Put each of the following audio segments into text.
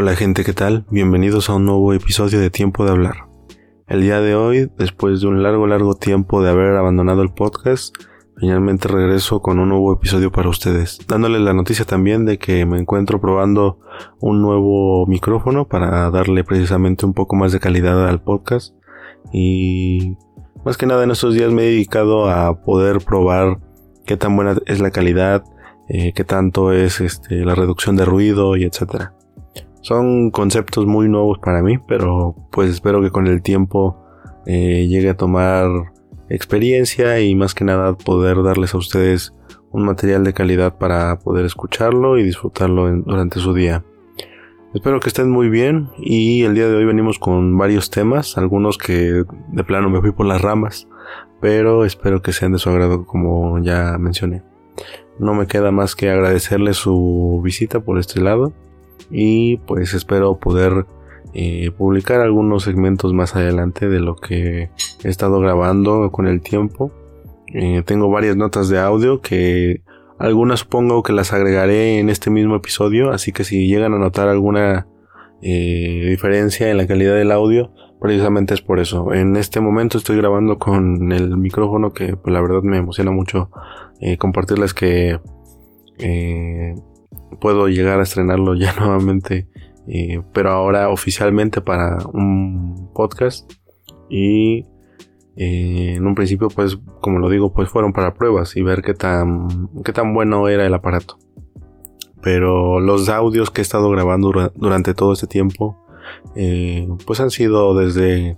Hola gente, ¿qué tal? Bienvenidos a un nuevo episodio de Tiempo de Hablar. El día de hoy, después de un largo, largo tiempo de haber abandonado el podcast, finalmente regreso con un nuevo episodio para ustedes, dándoles la noticia también de que me encuentro probando un nuevo micrófono para darle precisamente un poco más de calidad al podcast y más que nada en estos días me he dedicado a poder probar qué tan buena es la calidad, eh, qué tanto es este, la reducción de ruido y etcétera. Son conceptos muy nuevos para mí, pero pues espero que con el tiempo eh, llegue a tomar experiencia y más que nada poder darles a ustedes un material de calidad para poder escucharlo y disfrutarlo durante su día. Espero que estén muy bien y el día de hoy venimos con varios temas, algunos que de plano me fui por las ramas, pero espero que sean de su agrado como ya mencioné. No me queda más que agradecerles su visita por este lado y pues espero poder eh, publicar algunos segmentos más adelante de lo que he estado grabando con el tiempo. Eh, tengo varias notas de audio que algunas supongo que las agregaré en este mismo episodio, así que si llegan a notar alguna eh, diferencia en la calidad del audio, precisamente es por eso. En este momento estoy grabando con el micrófono que pues, la verdad me emociona mucho compartirles que puedo llegar a estrenarlo ya nuevamente, eh, pero ahora oficialmente para un podcast. Y eh, en un principio, pues, como lo digo, pues fueron para pruebas y ver qué tan, qué tan bueno era el aparato. Pero los audios que he estado grabando durante todo este tiempo, eh, pues han sido desde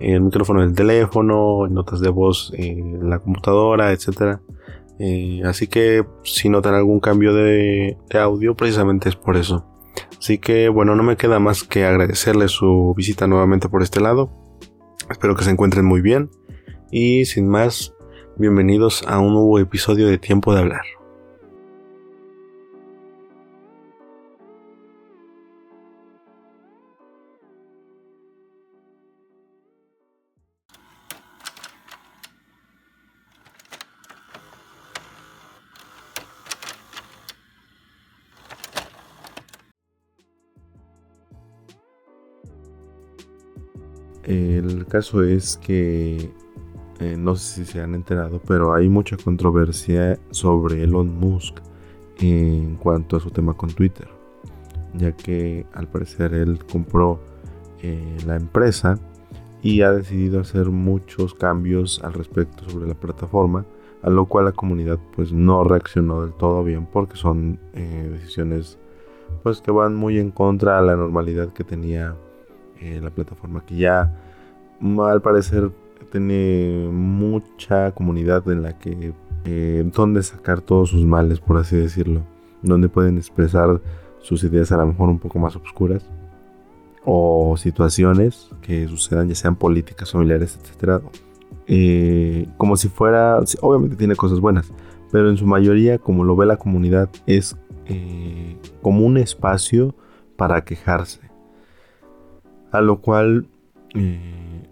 el micrófono del teléfono, notas de voz en la computadora, etcétera eh, así que si notan algún cambio de, audio, precisamente es por eso. Así que bueno, no me queda más que agradecerle su visita nuevamente por este lado. Espero que se encuentren muy bien. Y sin más, bienvenidos a un nuevo episodio de Tiempo de Hablar. El caso es que eh, no sé si se han enterado, pero hay mucha controversia sobre Elon Musk en cuanto a su tema con Twitter, ya que al parecer él compró eh, la empresa y ha decidido hacer muchos cambios al respecto sobre la plataforma, a lo cual la comunidad pues no reaccionó del todo bien porque son eh, decisiones pues que van muy en contra a la normalidad que tenía eh, la plataforma que ya al parecer tiene mucha comunidad en la que eh, donde sacar todos sus males por así decirlo donde pueden expresar sus ideas a lo mejor un poco más oscuras o situaciones que sucedan ya sean políticas familiares etcétera eh, como si fuera obviamente tiene cosas buenas pero en su mayoría como lo ve la comunidad es como un espacio para quejarse a lo cual, eh,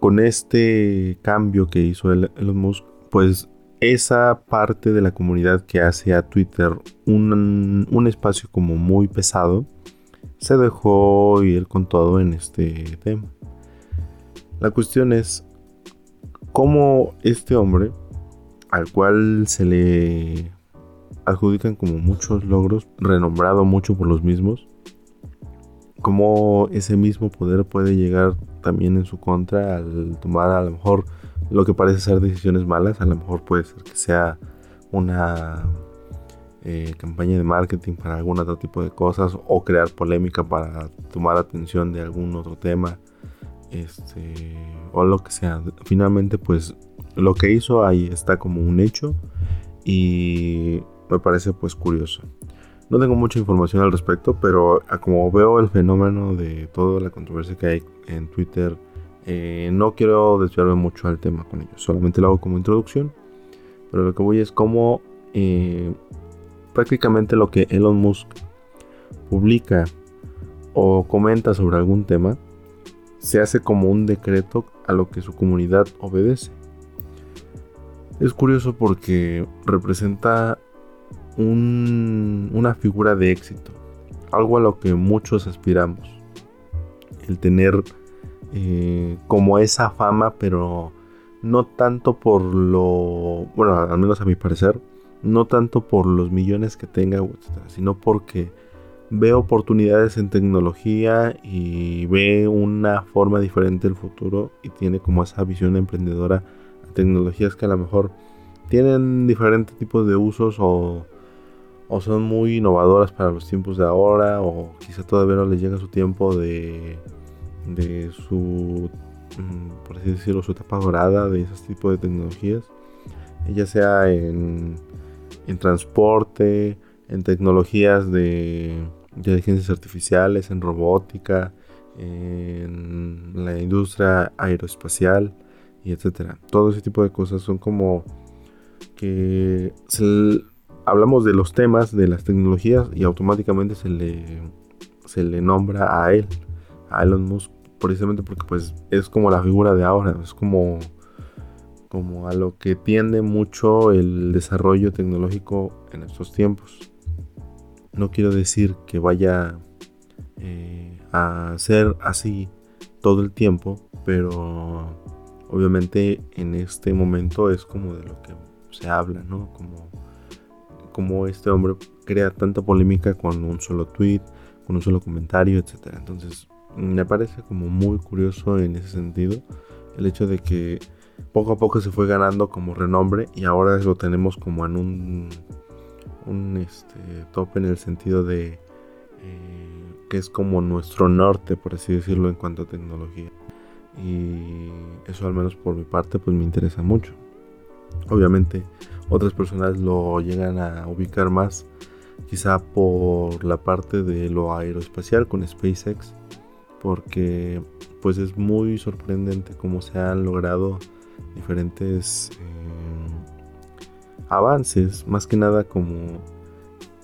con este cambio que hizo Elon Musk, pues esa parte de la comunidad que hace a Twitter un, un espacio como muy pesado, se dejó ir con todo en este tema. La cuestión es cómo este hombre, al cual se le adjudican como muchos logros, renombrado mucho por los mismos, cómo ese mismo poder puede llegar también en su contra al tomar a lo mejor lo que parece ser decisiones malas, a lo mejor puede ser que sea una eh, campaña de marketing para algún otro tipo de cosas o crear polémica para tomar atención de algún otro tema este, o lo que sea. Finalmente pues lo que hizo ahí está como un hecho y me parece pues curioso. No tengo mucha información al respecto, pero como veo el fenómeno de toda la controversia que hay en Twitter, eh, no quiero desviarme mucho al tema con ellos. Solamente lo hago como introducción. Pero lo que voy es como eh, prácticamente lo que Elon Musk publica o comenta sobre algún tema se hace como un decreto a lo que su comunidad obedece. Es curioso porque representa una figura de éxito. algo a lo que muchos aspiramos. El tener eh, como esa fama, pero no tanto por lo, bueno, al menos a mi parecer, no tanto por los millones que tenga, sino porque ve oportunidades en tecnología y ve una forma diferente del futuro y tiene como esa visión emprendedora a tecnologías que a lo mejor tienen diferentes tipos de usos o, o son muy innovadoras para los tiempos de ahora o quizá todavía no les llega su tiempo de, de su, mm, por así decirlo, su etapa dorada de ese tipo de tecnologías, ya sea en, en transporte, en tecnologías de inteligencias artificiales, en robótica, en la industria aeroespacial y etcétera. Todo ese tipo de cosas son como que hablamos de los temas de las tecnologías y automáticamente se le se le nombra a él, a Elon Musk, precisamente porque pues es como la figura de ahora, es como como a lo que tiende mucho el desarrollo tecnológico en estos tiempos. No quiero decir que vaya eh, a ser así todo el tiempo, pero obviamente en este momento es como de lo que se habla, ¿no? Como, como este hombre crea tanta polémica con un solo tweet, con un solo comentario, etc. Entonces me parece como muy curioso en ese sentido el hecho de que poco a poco se fue ganando como renombre y ahora lo tenemos como en un un este, top en el sentido de eh, que es como nuestro norte, por así decirlo, en cuanto a tecnología. Y eso al menos por mi parte pues me interesa mucho. Obviamente otras personas lo llegan a ubicar más quizá por la parte de lo aeroespacial con SpaceX porque pues es muy sorprendente cómo se han logrado diferentes eh, avances, más que nada como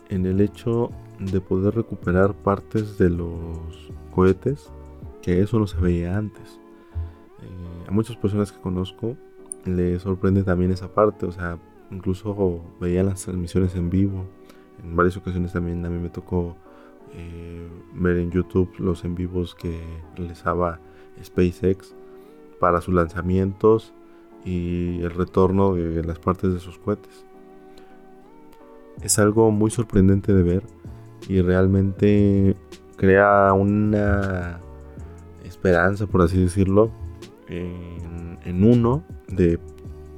en el hecho de poder recuperar partes de los cohetes, que eso no se veía antes. Eh, a muchas personas que conozco le sorprende también esa parte, o sea, incluso veían las transmisiones en vivo. En varias ocasiones también a mí me tocó eh, ver en YouTube los en vivos que realizaba SpaceX para sus lanzamientos y el retorno de las partes de sus cohetes. Es algo muy sorprendente de ver y realmente crea una esperanza, por así decirlo, en, uno de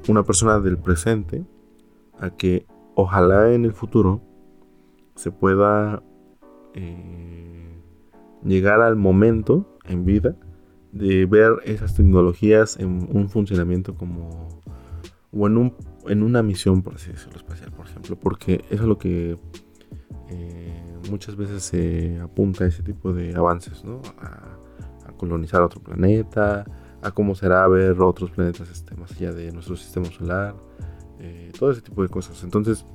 una persona del presente a que ojalá en el futuro se pueda eh, llegar al momento en vida de ver esas tecnologías en un funcionamiento como o en, un, en una misión, por así decirlo, espacial, por ejemplo, porque eso es lo que eh, muchas veces se apunta a ese tipo de avances, ¿no? A, colonizar otro planeta, a cómo será ver otros planetas este, más allá de nuestro sistema solar, eh, todo ese tipo de cosas. Entonces,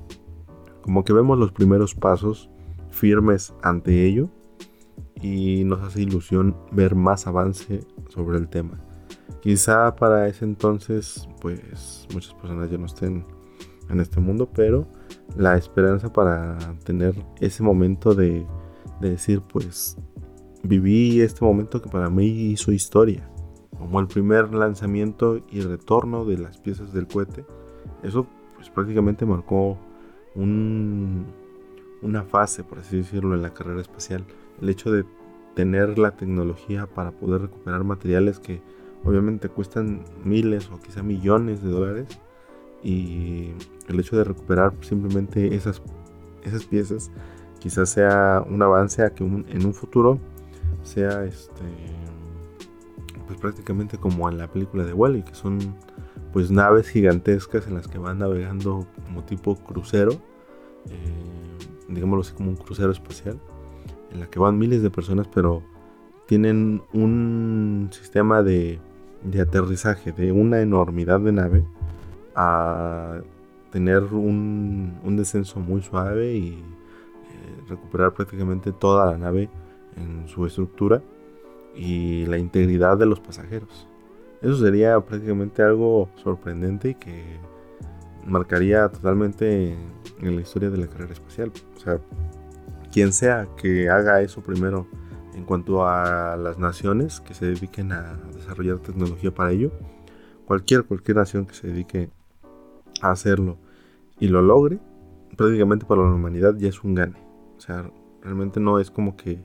como que vemos los primeros pasos firmes ante ello y nos hace ilusión ver más avance sobre el tema. Quizá para ese entonces, pues muchas personas ya no estén en este mundo, pero la esperanza para tener ese momento de, decir, pues viví este momento que para mí hizo historia, como el primer lanzamiento y retorno de las piezas del cohete, eso pues prácticamente marcó un, una fase, por así decirlo, en la carrera espacial. El hecho de tener la tecnología para poder recuperar materiales que obviamente cuestan miles o quizá millones de dólares y el hecho de recuperar simplemente esas, esas piezas quizás sea un avance a que en un futuro sea este pues prácticamente como en la película de Wally que son pues naves gigantescas en las que van navegando como tipo crucero eh, digámoslo así como un crucero espacial en la que van miles de personas, pero tienen un sistema de, aterrizaje de una enormidad de nave a tener un, descenso muy suave y eh, recuperar prácticamente toda la nave en su estructura y la integridad de los pasajeros. Eso sería prácticamente algo sorprendente y que marcaría totalmente en la historia de la carrera espacial. O sea, quien sea que haga eso primero en cuanto a las naciones que se dediquen a desarrollar tecnología para ello, cualquier, cualquier nación que se dedique a hacerlo y lo logre, prácticamente para la humanidad ya es un gane. O sea, realmente no es como que,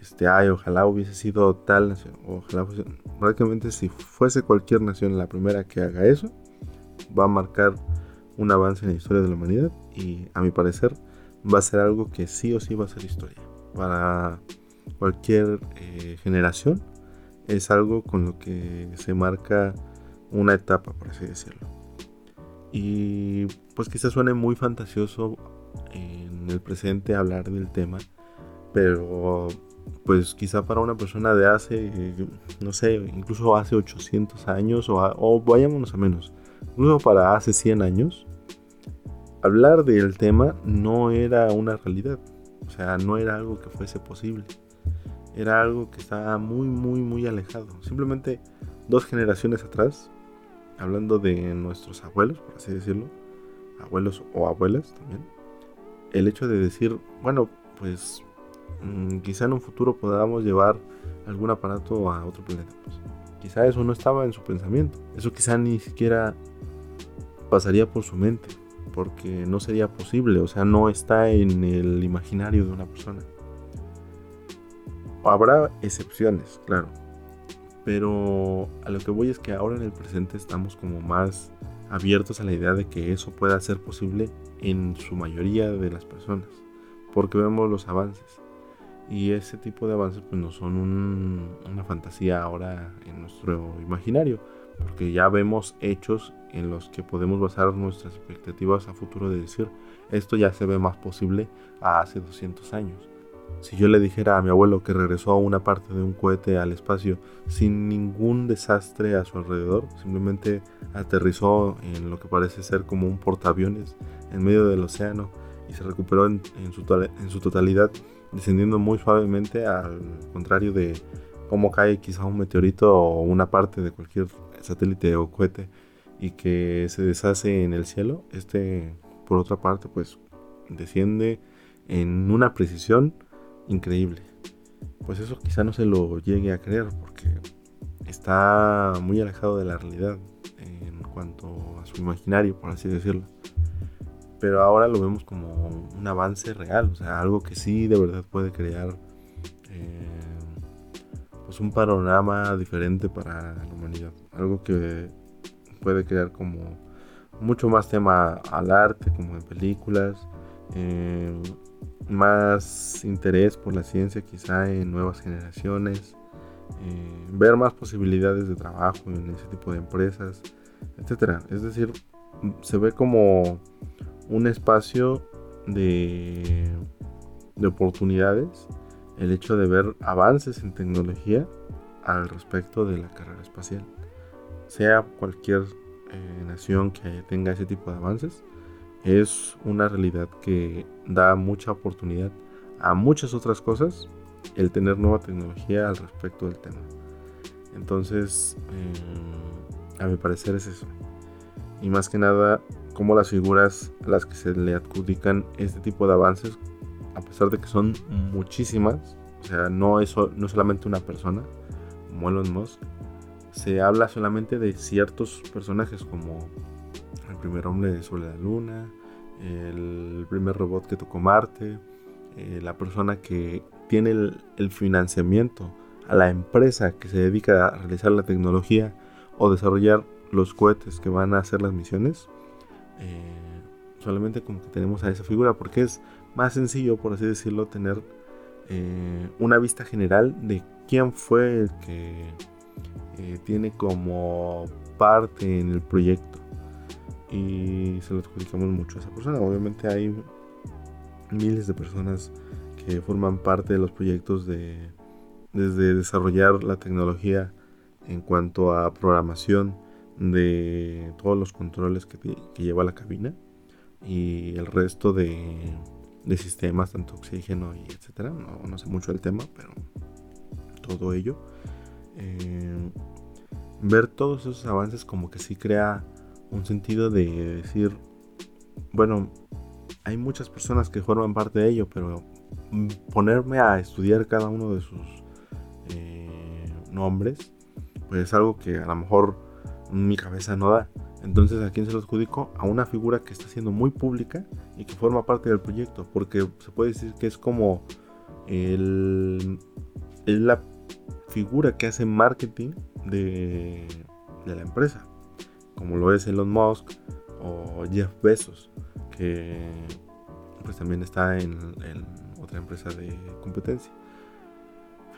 este, ay, ojalá hubiese sido tal nación, ojalá fuese, prácticamente si fuese cualquier nación la primera que haga eso, va a marcar un avance en la historia de la humanidad y a mi parecer va a ser algo que sí o sí va a ser historia. Para cualquier eh, generación es algo con lo que se marca una etapa, por así decirlo. Y pues quizás suene muy fantasioso en el presente hablar del tema, pero pues quizá para una persona de hace, no sé, incluso hace 800 años o, o vayámonos a menos, incluso para hace 100 años, hablar del tema no era una realidad, o sea, no era algo que fuese posible, era algo que estaba muy, muy, muy alejado. Simplemente dos generaciones atrás, hablando de nuestros abuelos, por así decirlo, abuelos o abuelas también, el hecho de decir, bueno, pues mm, quizá en un futuro podamos llevar algún aparato a otro planeta. Pues, quizá eso no estaba en su pensamiento, eso quizá ni siquiera pasaría por su mente porque no sería posible, o sea, no está en el imaginario de una persona. Habrá excepciones, claro, pero a lo que voy es que ahora en el presente estamos como más abiertos a la idea de que eso pueda ser posible en su mayoría de las personas, porque vemos los avances. Y ese tipo de avances pues no son una fantasía ahora en nuestro imaginario, porque ya vemos hechos en los que podemos basar nuestras expectativas a futuro de decir, esto ya se ve más posible a hace 200 años. Si yo le dijera a mi abuelo que regresó a una parte de un cohete al espacio sin ningún desastre a su alrededor, simplemente aterrizó en lo que parece ser como un portaaviones en medio del océano y se recuperó en, su, en su totalidad, descendiendo muy suavemente al contrario de cómo cae quizá un meteorito o una parte de cualquier satélite o cohete y que se deshace en el cielo, este por otra parte pues desciende en una precisión increíble. Pues eso quizá no se lo llegue a creer porque está muy alejado de la realidad en cuanto a su imaginario, por así decirlo. Pero ahora lo vemos como un avance real, o sea, algo que sí de verdad puede crear eh, pues un panorama diferente para la humanidad. Algo que puede crear como mucho más tema al arte, como en películas, eh, más interés por la ciencia quizá en nuevas generaciones, eh, ver más posibilidades de trabajo en ese tipo de empresas, etcétera. Es decir, se ve como un espacio de, de oportunidades el hecho de ver avances en tecnología al respecto de la carrera espacial sea cualquier eh, nación que tenga ese tipo de avances, es una realidad que da mucha oportunidad a muchas otras cosas el tener nueva tecnología al respecto del tema. Entonces, eh, a mi parecer es eso. Y más que nada, como las figuras a las que se le adjudican este tipo de avances, a pesar de que son muchísimas, o sea, no es, no solamente una persona, como Elon Musk, se habla solamente de ciertos personajes como el primer hombre sobre la luna, el primer robot que tocó Marte, eh, la persona que tiene el, financiamiento a la empresa que se dedica a realizar la tecnología o desarrollar los cohetes que van a hacer las misiones. Eh, solamente como que tenemos a esa figura porque es más sencillo, por así decirlo, tener eh, una vista general de quién fue el que tiene como parte en el proyecto y se lo adjudicamos mucho a esa persona. Obviamente hay miles de personas que forman parte de los proyectos de desde desarrollar la tecnología en cuanto a programación de todos los controles que, lleva la cabina y el resto de, sistemas, tanto oxígeno y etcétera. No, sé mucho del tema, pero todo ello. Eh, ver todos esos avances como que sí crea un sentido de decir, bueno, hay muchas personas que forman parte de ello, pero ponerme a estudiar cada uno de sus eh, nombres, pues es algo que a lo mejor mi cabeza no da. Entonces, ¿a quién se lo adjudico? A una figura que está siendo muy pública y que forma parte del proyecto, porque se puede decir que es como el, es la figura que hace marketing de, de la empresa, como lo es Elon Musk o Jeff Bezos, que pues también está en, otra empresa de competencia.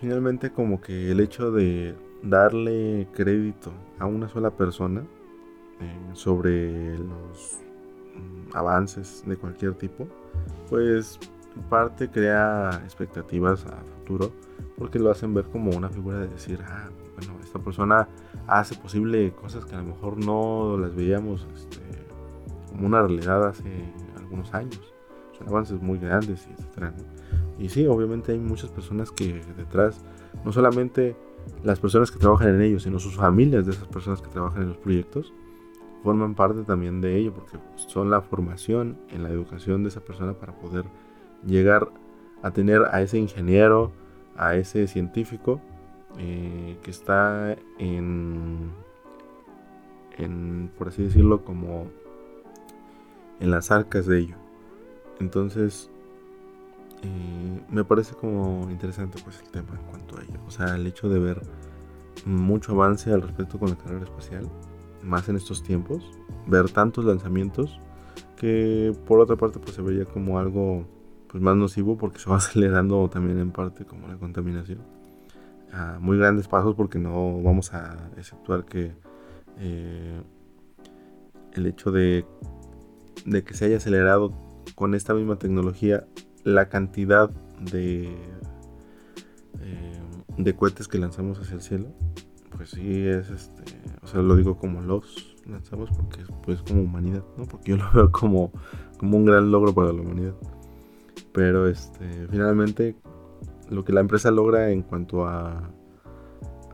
Finalmente, como que el hecho de darle crédito a una sola persona eh, sobre los mm, avances de cualquier tipo, pues en parte crea expectativas a futuro porque lo hacen ver como una figura de decir, ah, bueno, esta persona hace posible cosas que a lo mejor no las veíamos este, como una realidad hace algunos años. Son avances muy grandes, etc. Y sí, obviamente hay muchas personas que detrás, no solamente las personas que trabajan en ellos, sino sus familias de esas personas que trabajan en los proyectos, forman parte también de ello, porque son la formación en la educación de esa persona para poder llegar a tener a ese ingeniero, a ese científico eh, que está en, en, por así decirlo, como en las arcas de ello. Entonces, me parece como interesante pues el tema en cuanto a ello. O sea, el hecho de ver mucho avance al respecto con la carrera espacial, más en estos tiempos, ver tantos lanzamientos que por otra parte pues se vería como algo pues más nocivo porque se va acelerando también en parte como la contaminación a muy grandes pasos porque no vamos a exceptuar que eh, el hecho de, de que se haya acelerado con esta misma tecnología la cantidad de eh, de cohetes que lanzamos hacia el cielo pues sí es este o sea lo digo como los lanzamos porque es pues como humanidad no porque yo lo veo como como un gran logro para la humanidad pero este, finalmente lo que la empresa logra en cuanto a,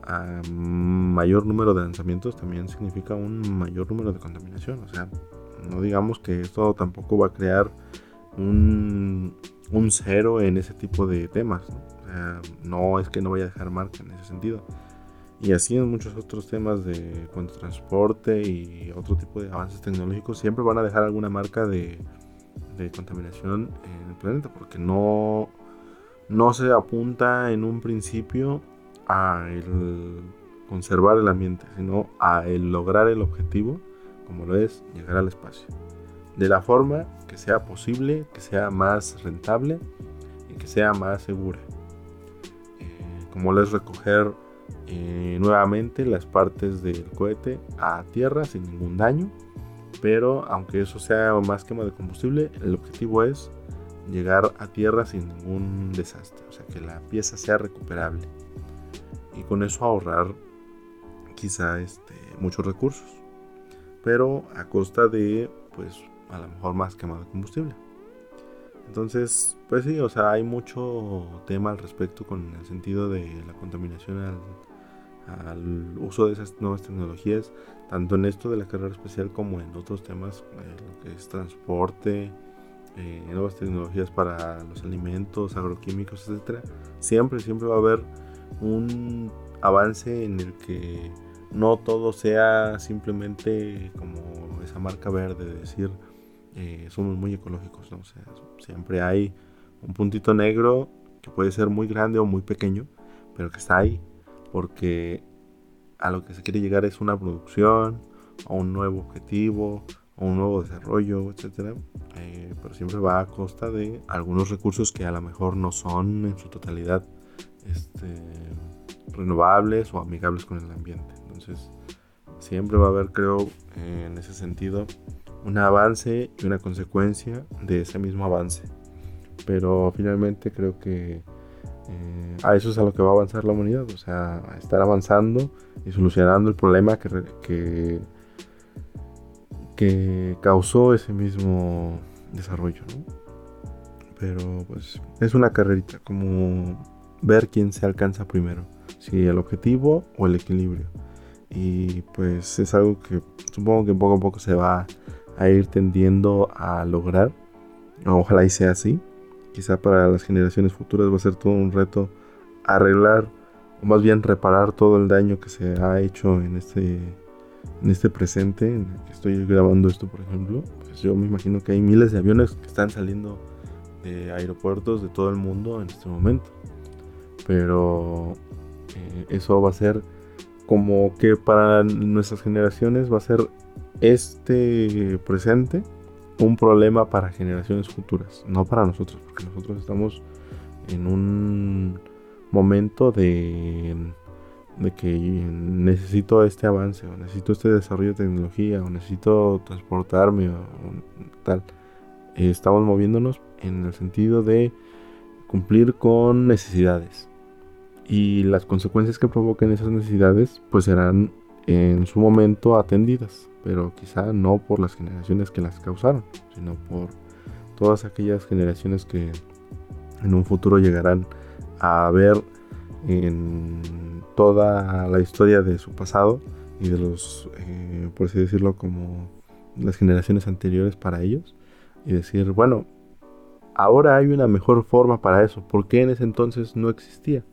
a mayor número de lanzamientos también significa un mayor número de contaminación. O sea, no digamos que esto tampoco va a crear un, un cero en ese tipo de temas. ¿no? Es que no vaya a dejar marca en ese sentido. Y así en muchos otros temas de cuanto transporte y otro tipo de avances tecnológicos siempre van a dejar alguna marca de, contaminación en el planeta, porque no, no se apunta en un principio a conservar el ambiente, sino a lograr el objetivo, como lo es llegar al espacio, de la forma que sea posible, que sea más rentable y que sea más segura. Eh, como lo es recoger eh, nuevamente las partes del cohete a tierra sin ningún daño pero aunque eso sea más quema de combustible, el objetivo es llegar a tierra sin ningún desastre, o sea que la pieza sea recuperable y con eso ahorrar quizá este, muchos recursos, pero a costa de pues a lo mejor más quema de combustible. Entonces, pues sí, o sea, hay mucho tema al respecto con el sentido de la contaminación al, al uso de esas nuevas tecnologías, tanto en esto de la carrera especial como en otros temas, eh, lo que es transporte, eh, nuevas tecnologías para los alimentos, agroquímicos, etcétera. Siempre, siempre va a haber un avance en el que no todo sea simplemente como esa marca verde de decir eh, somos muy ecológicos, ¿no? sea, siempre hay un puntito negro que puede ser muy grande o muy pequeño, pero que está ahí porque a lo que se quiere llegar es una producción, a un nuevo objetivo, a un nuevo desarrollo, etc. Eh, pero siempre va a costa de algunos recursos que a lo mejor no son en su totalidad este, renovables o amigables con el ambiente. Entonces, siempre va a haber, creo, en ese sentido, un avance y una consecuencia de ese mismo avance. Pero finalmente creo que eh, a eso es a lo que va a avanzar la humanidad, o sea, estar avanzando y solucionando el problema que, que, causó ese mismo desarrollo, Pero pues es una carrerita, como ver quién se alcanza primero, si el objetivo o el equilibrio. Y pues es algo que supongo que poco a poco se va a ir tendiendo a lograr. Ojalá y sea así. Quizá para las generaciones futuras va a ser todo un reto arreglar o más bien reparar todo el daño que se ha hecho en este en este presente en que estoy grabando esto por ejemplo. Pues yo me imagino que hay miles de aviones que están saliendo de aeropuertos de todo el mundo en este momento. Pero eh, eso va a ser como que para nuestras generaciones va a ser este presente un problema para generaciones futuras, no para nosotros, porque nosotros estamos en un momento de, que necesito este avance, o necesito este desarrollo de tecnología, o necesito transportarme, o, tal. estamos moviéndonos en el sentido de cumplir con necesidades. Y las consecuencias que provoquen esas necesidades, pues serán en su momento atendidas pero quizá no por las generaciones que las causaron, sino por todas aquellas generaciones que en un futuro llegarán a ver en toda la historia de su pasado y de los, eh, por así decirlo, como las generaciones anteriores para ellos y decir, bueno, ahora hay una mejor forma para eso, ¿por qué en ese entonces no existía?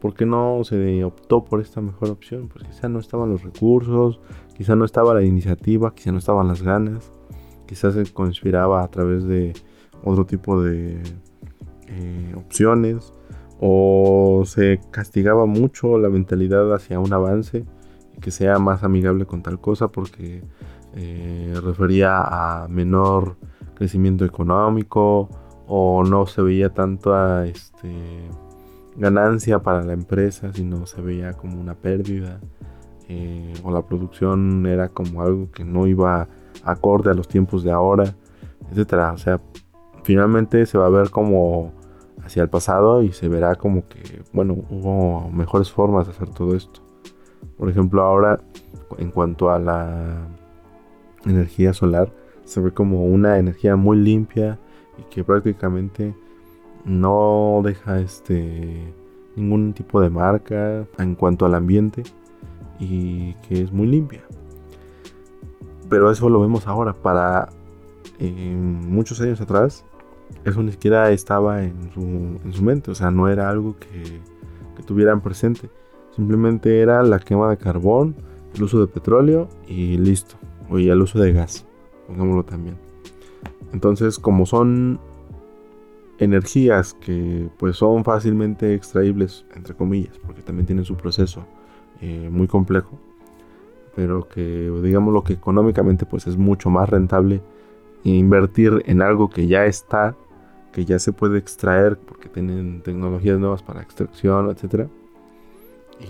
¿Por qué no se optó por esta mejor opción? Pues quizá no estaban los recursos, quizá no estaba la iniciativa, quizá no estaban las ganas, quizás se conspiraba a través de otro tipo de eh, opciones o se castigaba mucho la mentalidad hacia un avance que sea más amigable con tal cosa porque eh, refería a menor crecimiento económico o no se veía tanto a este ganancia para la empresa, sino se veía como una pérdida. Eh, o la producción era como algo que no iba acorde a los tiempos de ahora, etcétera. O sea, finalmente se va a ver como hacia el pasado y se verá como que, bueno, hubo mejores formas de hacer todo esto. Por ejemplo, ahora, en cuanto a la energía solar, se ve como una energía muy limpia y que prácticamente no deja este ningún tipo de marca en cuanto al ambiente y que es muy limpia. Pero eso lo vemos ahora. Para muchos años atrás, eso ni siquiera estaba en su, en su mente. O sea, no era algo que, que tuvieran presente. Simplemente era la quema de carbón, el uso de petróleo y listo. O el uso de gas, pongámoslo también. Entonces, como son energías que pues son fácilmente extraíbles, entre comillas, porque también tienen su proceso eh, muy complejo, pero que digamos lo que económicamente pues es mucho más rentable invertir en algo que ya está, que ya se puede extraer porque tienen tecnologías nuevas para extracción, etcétera.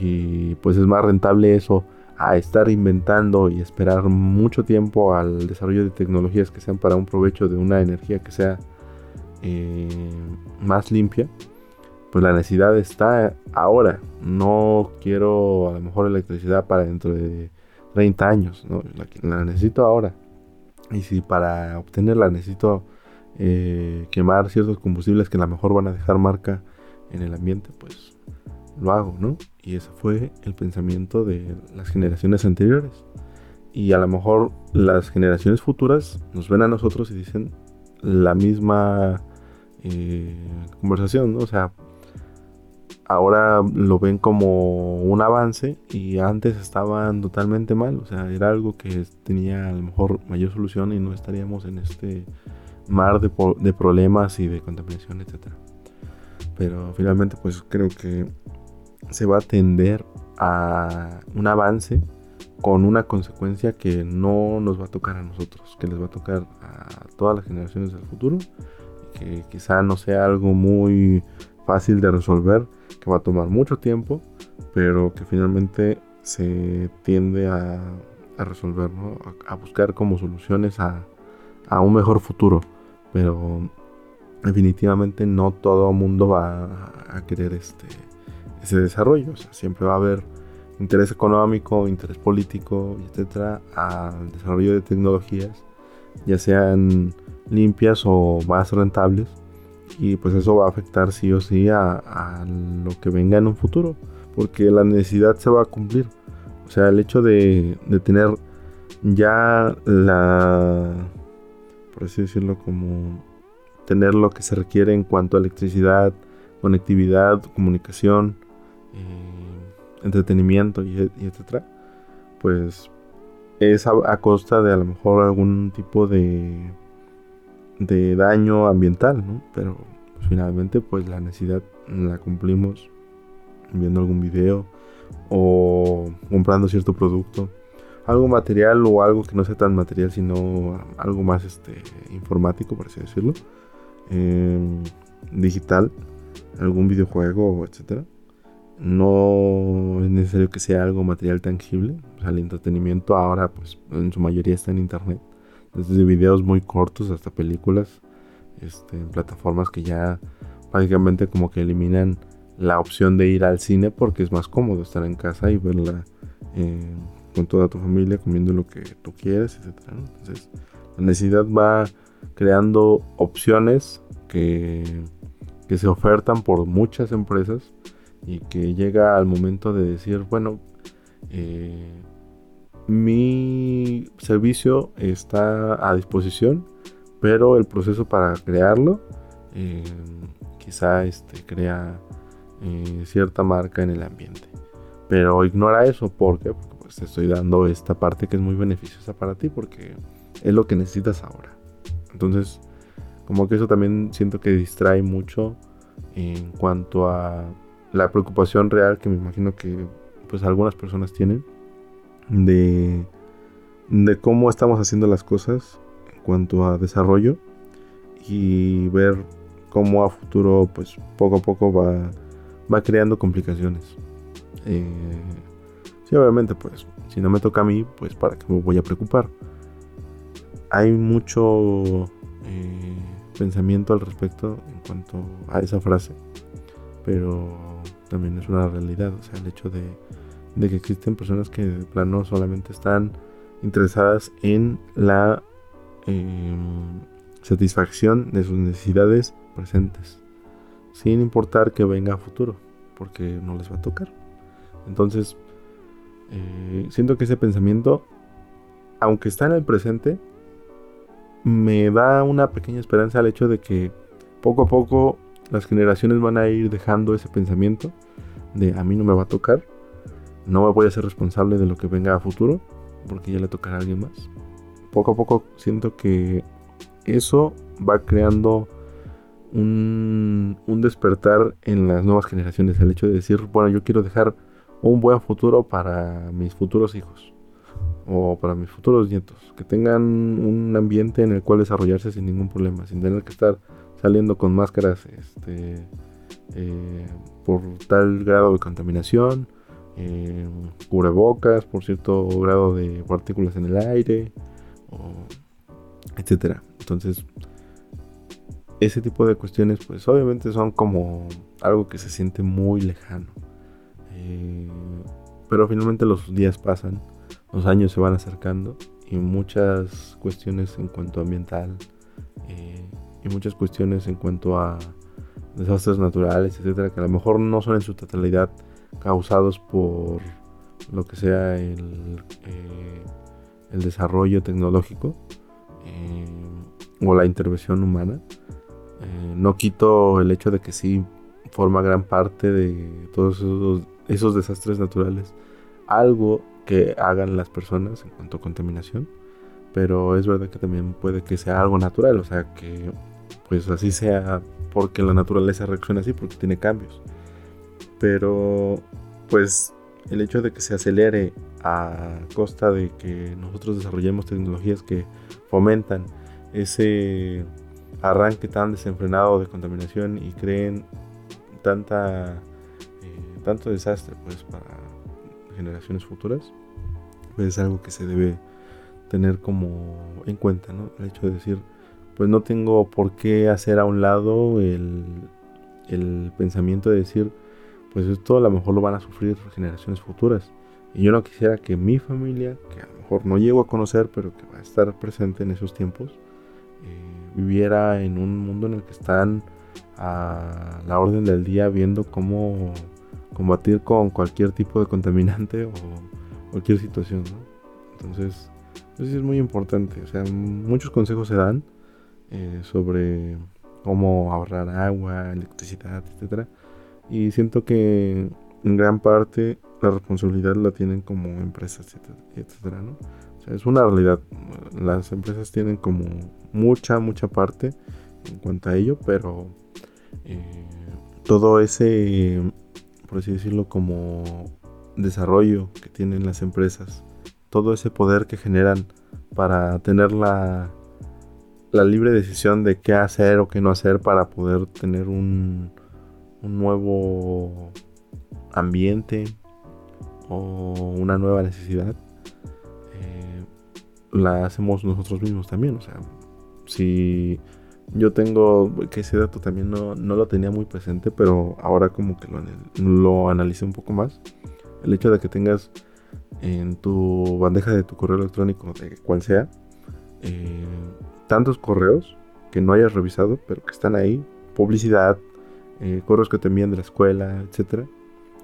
Y pues es más rentable eso a estar inventando y esperar mucho tiempo al desarrollo de tecnologías que sean para un provecho de una energía que sea eh, más limpia, pues la necesidad está ahora. No quiero a lo mejor electricidad para dentro de 30 años, la, necesito ahora. Y si para obtenerla necesito eh, quemar ciertos combustibles que a lo mejor van a dejar marca en el ambiente, pues lo hago, ¿no? Y ese fue el pensamiento de las generaciones anteriores. Y a lo mejor las generaciones futuras nos ven a nosotros y dicen la misma eh, conversación, O sea, ahora lo ven como un avance y antes estaban totalmente mal, o sea, era algo que tenía a lo mejor mayor solución y no estaríamos en este mar de, de problemas y de contaminación, etcétera. Pero finalmente pues creo que se va a tender a un avance con una consecuencia que no nos va a tocar a nosotros, que les va a tocar a todas las generaciones del futuro que quizá no sea algo muy fácil de resolver, que va a tomar mucho tiempo, pero que finalmente se tiende a, resolver, a, buscar como soluciones a, un mejor futuro. Pero definitivamente no todo mundo va a querer este, ese desarrollo. siempre va a haber interés económico, interés político, etcétera, al desarrollo de tecnologías, ya sean limpias o más rentables. Y pues eso va a afectar sí o sí a, lo que venga en un futuro. Porque la necesidad se va a cumplir. O sea, el hecho de, tener ya la, por así decirlo, como tener lo que se requiere en cuanto a electricidad, conectividad, comunicación, eh, entretenimiento y, y, etcétera, pues es a, costa de a lo mejor algún tipo de, de daño ambiental, ¿no? Pero finalmente pues la necesidad la cumplimos viendo algún video o comprando cierto producto algo material o algo que no sea tan material, sino algo más este, informático, por así decirlo, em, digital, algún videojuego, etcétera. No es necesario que sea algo material tangible. O el entretenimiento ahora, pues, en su mayoría está en internet. Desde videos muy cortos hasta películas, este, plataformas que ya prácticamente como que eliminan la opción de ir al cine porque es más cómodo estar en casa y verla eh, con toda tu familia, comiendo lo que tú quieres, etc. Entonces, la necesidad va creando opciones que, que se ofertan por muchas empresas y que llega al momento de decir, bueno, eh, mi servicio está a disposición, pero el proceso para crearlo eh, quizá este, crea eh, cierta marca en el ambiente. Pero ignora eso. Porque pues, te estoy dando esta parte que es muy beneficiosa para ti porque es lo que necesitas ahora. Entonces, como que eso también siento que distrae mucho en cuanto a la preocupación real que me imagino que pues algunas personas tienen de, de cómo estamos haciendo las cosas en cuanto a desarrollo y ver cómo a futuro pues poco a poco va, va creando complicaciones. Eh, Sí, obviamente, pues, si no me toca a mí, pues, ¿para qué me voy a preocupar? Hay mucho eh, pensamiento al respecto en cuanto a esa frase, pero también es una realidad, o sea, el hecho de, que existen personas que de plano solamente están interesadas en la em, satisfacción de sus necesidades presentes, sin importar que venga a futuro, porque no les va a tocar. Entonces, eh, siento que ese pensamiento, aunque está en el presente, me da una pequeña esperanza al hecho de que poco a poco las generaciones van a ir dejando ese pensamiento de a mí no me va a tocar, no me voy a ser responsable de lo que venga a futuro, porque ya le tocará a alguien más. Poco a poco siento que eso va creando un, un despertar en las nuevas generaciones, el hecho de decir, bueno, yo quiero dejar un buen futuro para mis futuros hijos o para mis futuros nietos, que tengan un ambiente en el cual desarrollarse sin ningún problema, sin tener que estar saliendo con máscaras este, eh, por tal grado de contaminación, eh, cubrebocas por cierto grado de partículas en el aire, etcétera. Entonces, ese tipo de cuestiones, pues obviamente son como algo que se siente muy lejano. Eh, pero finalmente los días pasan, los años se van acercando y muchas cuestiones en cuanto a ambiental eh, y muchas cuestiones en cuanto a desastres naturales, etcétera, que a lo mejor no son en su totalidad causados por lo que sea el, eh, el desarrollo tecnológico o la intervención humana. no quito el hecho de que sí forma gran parte de todos esos esos desastres naturales algo que hagan las personas en cuanto a contaminación, pero es verdad que también puede que sea algo natural, o sea que pues así sea porque la naturaleza reacciona así, porque tiene cambios. Pero pues el hecho de que se acelere a costa de que nosotros desarrollemos tecnologías que fomentan ese arranque tan desenfrenado de contaminación y creen tanta tanto desastre pues para generaciones futuras, pues es algo que se debe tener como en cuenta, ¿no? El hecho de decir, pues no tengo por qué hacer a un lado el, el pensamiento de decir, pues esto a lo mejor lo van a sufrir generaciones futuras. Y yo no quisiera que mi familia, que a lo mejor no llego a conocer, pero que va a estar presente en esos tiempos, eh, viviera en un mundo en el que están a la orden del día viendo cómo combatir con cualquier tipo de contaminante o cualquier situación, Entonces, eso es muy importante. O sea, muchos consejos se dan eh, sobre cómo ahorrar agua, electricidad, etcétera. Y siento que en gran parte la responsabilidad la tienen como empresas, etcétera, ¿no? O sea, es una realidad. Las empresas tienen como mucha, mucha parte en cuanto a ello, pero eh, todo ese, por así decirlo, como desarrollo que tienen las empresas, todo ese poder que generan para tener la, la libre decisión de qué hacer o qué no hacer para poder tener un, un nuevo ambiente o una nueva necesidad, eh, la hacemos nosotros mismos también. O sea, si yo tengo, que ese dato también no, lo tenía muy presente, pero ahora como que lo, lo analicé un poco más. El hecho de que tengas en tu bandeja de tu correo electrónico, de cual sea, eh, tantos correos que no hayas revisado, pero que están ahí, publicidad, eh, correos que te envían de la escuela, etcétera,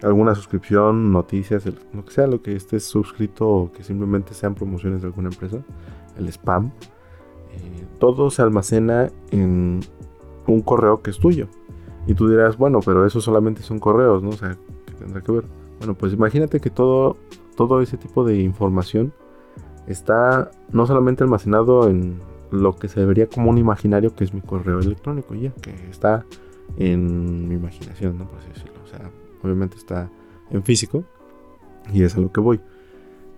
alguna suscripción, noticias, lo que sea, lo que estés suscrito o que simplemente sean promociones de alguna empresa, el spam, eh, todo se almacena en un correo que es tuyo. Y tú dirás, bueno, pero eso solamente son correos, ¿no? O sea, ¿qué tendrá que ver? Bueno, pues imagínate que todo, todo ese tipo de información está no solamente almacenado en lo que se vería como un imaginario que es mi correo electrónico, ya, que está en mi imaginación, ¿no? Por así decirlo. O sea, obviamente está en físico y es a lo que voy.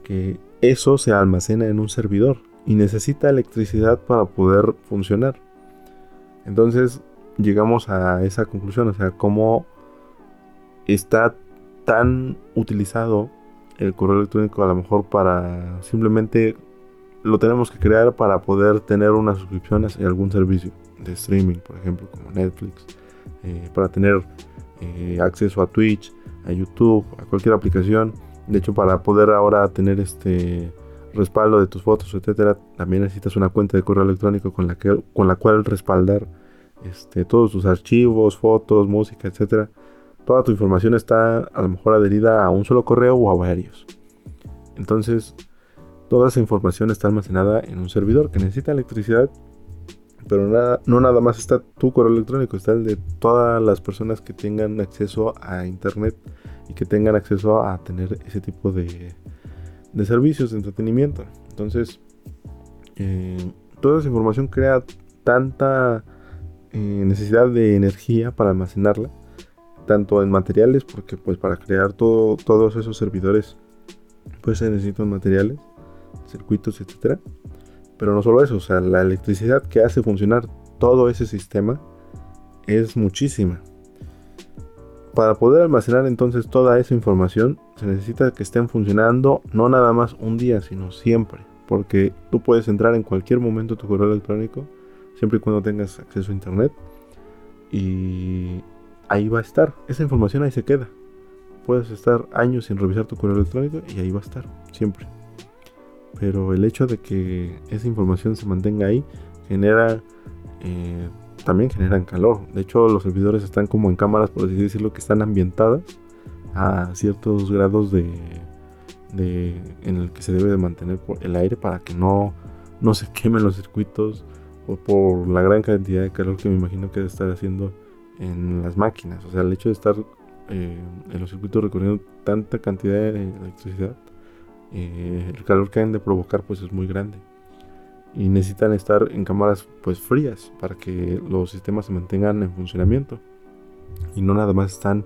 Que eso se almacena en un servidor y necesita electricidad para poder funcionar. Entonces llegamos a esa conclusión, o sea, cómo está tan utilizado el correo electrónico a lo mejor para simplemente lo tenemos que crear para poder tener una suscripción a algún servicio de streaming, por ejemplo, como Netflix, eh, para tener eh, acceso a Twitch, a YouTube, a cualquier aplicación. De hecho, para poder ahora tener este respaldo de tus fotos, etcétera, también necesitas una cuenta de correo electrónico con la, que, con la cual respaldar este, todos tus archivos, fotos, música, etcétera. Toda tu información está a lo mejor adherida a un solo correo o a varios. Entonces, toda esa información está almacenada en un servidor que necesita electricidad pero nada, no nada más está tu correo electrónico, está el de todas las personas que tengan acceso a internet y que tengan acceso a tener ese tipo de, de servicios de entretenimiento. Entonces, eh, toda esa información crea tanta eh, necesidad de energía para almacenarla, tanto en materiales, porque pues para crear todo, todos esos servidores, pues se necesitan materiales, circuitos, etcétera pero no solo eso, o sea, la electricidad que hace funcionar todo ese sistema es muchísima. Para poder almacenar entonces toda esa información, se necesita que estén funcionando no nada más un día, sino siempre. Porque tú puedes entrar en cualquier momento tu correo electrónico, siempre y cuando tengas acceso a internet. Y ahí va a estar. Esa información ahí se queda. Puedes estar años sin revisar tu correo electrónico y ahí va a estar, siempre pero el hecho de que esa información se mantenga ahí genera eh, también generan calor. De hecho, los servidores están como en cámaras, por así decirlo, que están ambientadas a ciertos grados de, en el que se debe de mantener el aire para que no, no se quemen los circuitos o por la gran cantidad de calor que me imagino que debe estar haciendo en las máquinas. O sea, el hecho de estar eh, en los circuitos recorriendo tanta cantidad de electricidad eh, el calor que han de provocar pues es muy grande. Y necesitan estar en cámaras pues frías para que los sistemas se mantengan en funcionamiento. Y no nada más están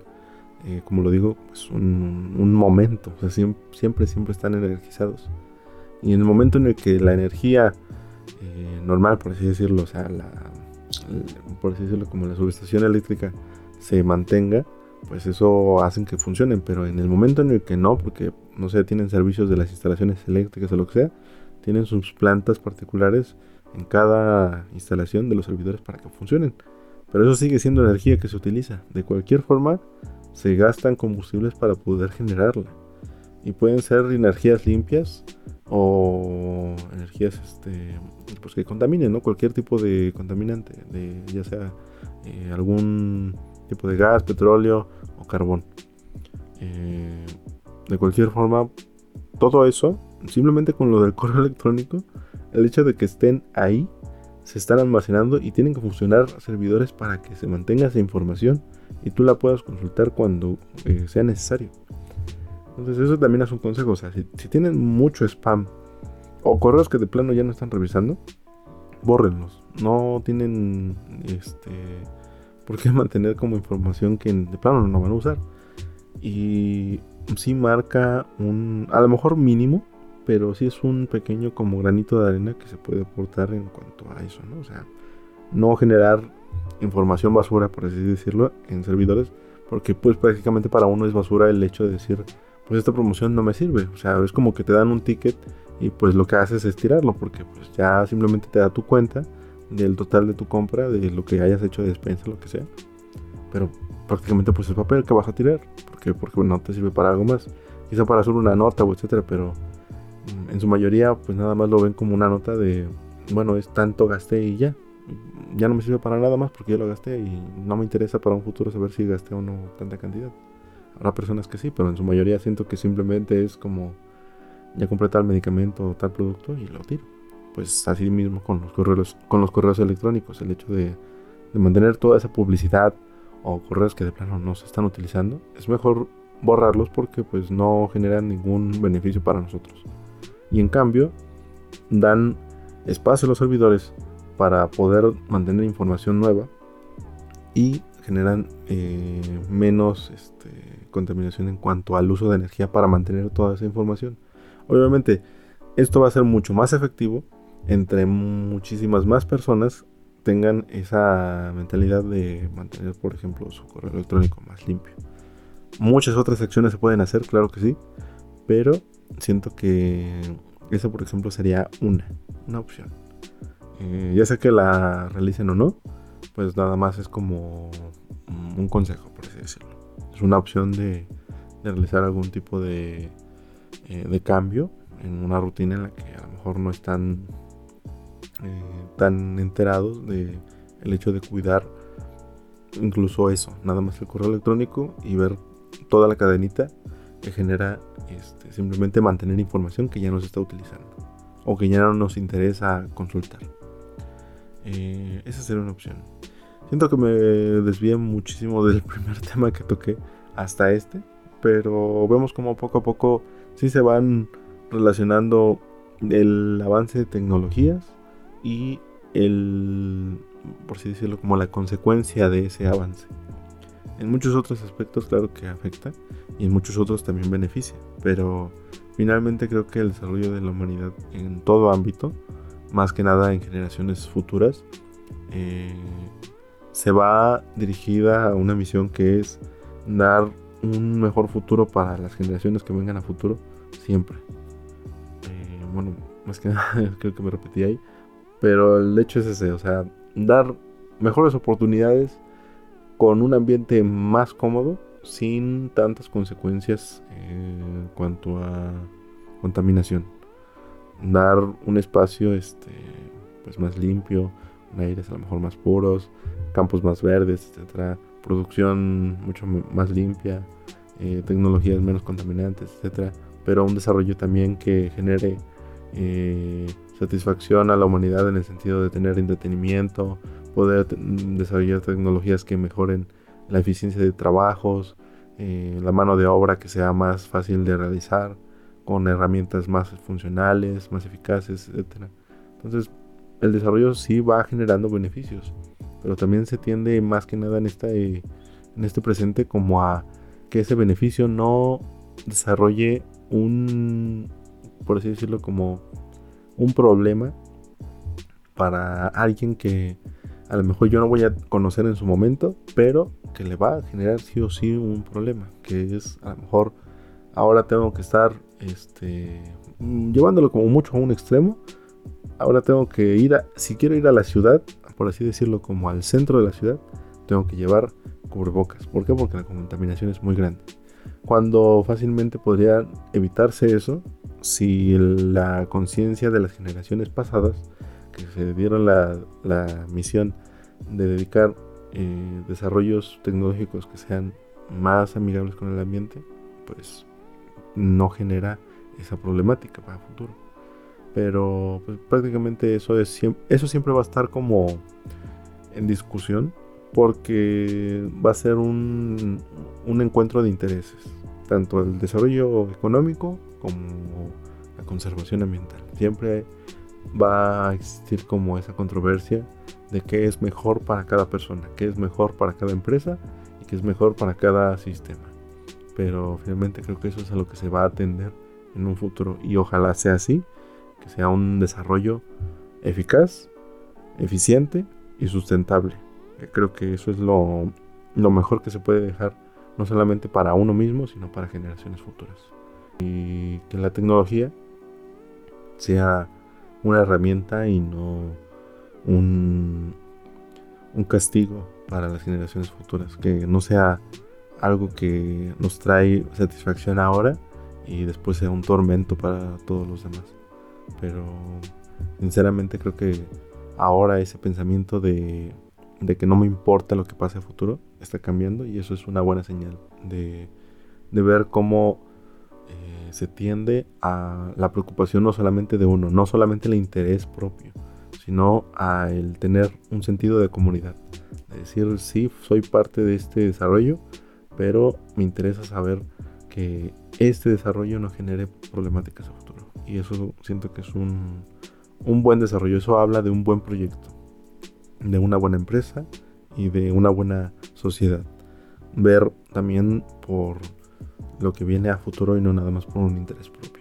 eh, como lo digo pues un, momento. O sea, siempre, siempre, están energizados. Y en el momento en el que la energía eh, normal por así decirlo o sea la, por así decirlo como la subestación eléctrica se mantenga pues eso hacen que funcionen, pero en el momento en el que no, porque no sé, tienen servicios de las instalaciones eléctricas o lo que sea, tienen sus plantas particulares en cada instalación de los servidores para que funcionen. Pero eso sigue siendo energía que se utiliza. De cualquier forma, se gastan combustibles para poder generarla. Y pueden ser energías limpias o energías este, pues que contaminen, ¿no? Cualquier tipo de contaminante, de, ya sea eh, algún tipo de gas, petróleo o carbón. Eh, de cualquier forma, todo eso, simplemente con lo del correo electrónico, el hecho de que estén ahí, se están almacenando y tienen que funcionar servidores para que se mantenga esa información y tú la puedas consultar cuando eh, sea necesario. Entonces eso también es un consejo, o sea, si, tienen mucho spam o correos que de plano ya no están revisando, bórrenlos. No tienen este por qué mantener como información que de plano no van a usar. Y sí marca un, a lo mejor mínimo, pero sí es un pequeño como granito de arena que se puede aportar en cuanto a eso, ¿no? O sea, no generar información basura, por así decirlo, en servidores, porque pues prácticamente para uno es basura el hecho de decir, pues esta promoción no me sirve, o sea, es como que te dan un ticket y pues lo que haces es tirarlo, porque pues ya simplemente te da tu cuenta del total de tu compra, de lo que hayas hecho de despensa, lo que sea, pero prácticamente pues el papel que vas a tirar, porque, porque no te sirve para algo más, quizá para hacer una nota o etcétera, pero en su mayoría pues nada más lo ven como una nota de, bueno, es tanto gasté y ya. Ya no me sirve para nada más porque ya lo gasté y no me interesa para un futuro saber si gasté o no tanta cantidad. Habrá personas que sí, pero en su mayoría siento que simplemente es como ya compré tal medicamento o tal producto y lo tiro. Pues así mismo con los correos, con los correos electrónicos, el hecho de, mantener toda esa publicidad o correos que de plano no se están utilizando, es mejor borrarlos porque pues no generan ningún beneficio para nosotros y en cambio dan espacio a los servidores para poder mantener información nueva y generan eh, menos este, contaminación en cuanto al uso de energía para mantener toda esa información. Obviamente, esto va a ser mucho más efectivo entre muchísimas más personas tengan esa mentalidad de mantener, por ejemplo, su correo electrónico más limpio. Muchas otras acciones se pueden hacer, claro que sí, pero siento que esa, por ejemplo, sería una, una opción. Eh, ya sea que la realicen o no, pues nada más es como un consejo, por así decirlo. Es una opción de, realizar algún tipo de, eh, de, cambio en una rutina en la que a lo mejor no están eh, tan enterados de el hecho de cuidar incluso eso, nada más el correo electrónico y ver toda la cadenita que genera este, simplemente mantener información que ya no se está utilizando o que ya no nos interesa consultar. Eh, esa sería una opción. Siento que me desvié muchísimo del primer tema que toqué hasta este, pero vemos como poco a poco sí se van relacionando el avance de tecnologías y el, por así decirlo, como la consecuencia de ese avance. En muchos otros aspectos, claro que afecta, y en muchos otros también beneficia, pero finalmente creo que el desarrollo de la humanidad en todo ámbito, más que nada en generaciones futuras, eh, se va dirigida a una misión que es dar un mejor futuro para las generaciones que vengan a futuro siempre. Eh, bueno, más que nada creo que me repetí ahí, pero el hecho es ese, o sea, dar mejores oportunidades con un ambiente más cómodo, sin tantas consecuencias en cuanto a contaminación. Dar un espacio este, pues más limpio, aires a lo mejor más puros, campos más verdes, etcétera, producción mucho más limpia, eh, tecnologías menos contaminantes, etcétera, pero un desarrollo también que genere eh, satisfacción a la humanidad en el sentido de tener entretenimiento, poder desarrollar tecnologías que mejoren la eficiencia de trabajos, eh, la mano de obra que sea más fácil de realizar, con herramientas más funcionales, más eficaces, etc. Entonces, el desarrollo sí va generando beneficios, pero también se tiende más que nada en, esta, en este presente como a que ese beneficio no desarrolle un, por así decirlo, como un problema para alguien que a lo mejor yo no voy a conocer en su momento, pero que le va a generar sí o sí un problema, que es a lo mejor ahora tengo que estar este, mm, llevándolo como mucho a un extremo. Ahora tengo que ir a, si quiero ir a la ciudad, por así decirlo, como al centro de la ciudad, tengo que llevar cubrebocas. ¿Por qué? Porque la contaminación es muy grande. Cuando fácilmente podría evitarse eso si la conciencia de las generaciones pasadas que se dieron la, la misión de dedicar eh, desarrollos tecnológicos que sean más amigables con el ambiente, pues no genera esa problemática para el futuro. Pero pues, prácticamente eso, es, eso siempre va a estar como en discusión porque va a ser un, un encuentro de intereses, tanto el desarrollo económico como la conservación ambiental. Siempre va a existir como esa controversia de qué es mejor para cada persona, qué es mejor para cada empresa y qué es mejor para cada sistema. Pero finalmente creo que eso es a lo que se va a atender en un futuro y ojalá sea así, que sea un desarrollo eficaz, eficiente y sustentable. Creo que eso es lo, lo mejor que se puede dejar, no solamente para uno mismo, sino para generaciones futuras. Y que la tecnología sea una herramienta y no un, un castigo para las generaciones futuras, que no sea algo que nos trae satisfacción ahora y después sea un tormento para todos los demás. Pero sinceramente creo que ahora ese pensamiento de, de que no me importa lo que pase a futuro está cambiando y eso es una buena señal de, de ver cómo eh, se tiende a la preocupación no solamente de uno, no solamente el interés propio, sino a el tener un sentido de comunidad. De decir, sí, soy parte de este desarrollo, pero me interesa saber que este desarrollo no genere problemáticas a futuro. Y eso siento que es un, un buen desarrollo. Eso habla de un buen proyecto, de una buena empresa y de una buena sociedad. Ver también por lo que viene a futuro y no nada más por un interés propio.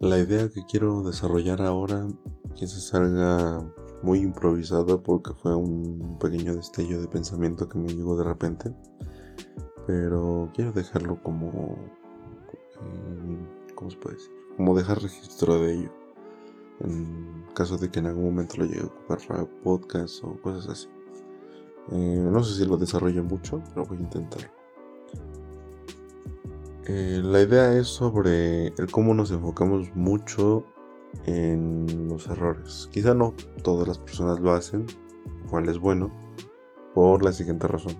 La idea que quiero desarrollar ahora quizás salga muy improvisada porque fue un pequeño destello de pensamiento que me llegó de repente. Pero quiero dejarlo como... ¿Cómo se puede decir? Como dejar registro de ello. En caso de que en algún momento lo llegue a ocupar para podcast o cosas así. Eh, no sé si lo desarrollo mucho, pero voy a intentarlo. Eh, la idea es sobre el cómo nos enfocamos mucho en los errores. Quizá no todas las personas lo hacen, cual es bueno, por la siguiente razón.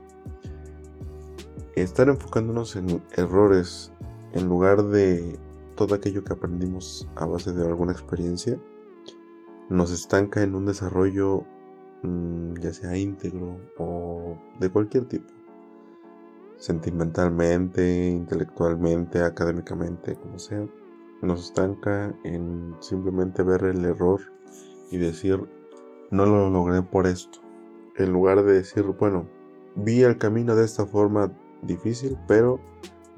Estar enfocándonos en errores en lugar de todo aquello que aprendimos a base de alguna experiencia, nos estanca en un desarrollo mm, ya sea íntegro o de cualquier tipo sentimentalmente, intelectualmente, académicamente, como sea, nos estanca en simplemente ver el error y decir, no lo logré por esto. En lugar de decir, bueno, vi el camino de esta forma difícil, pero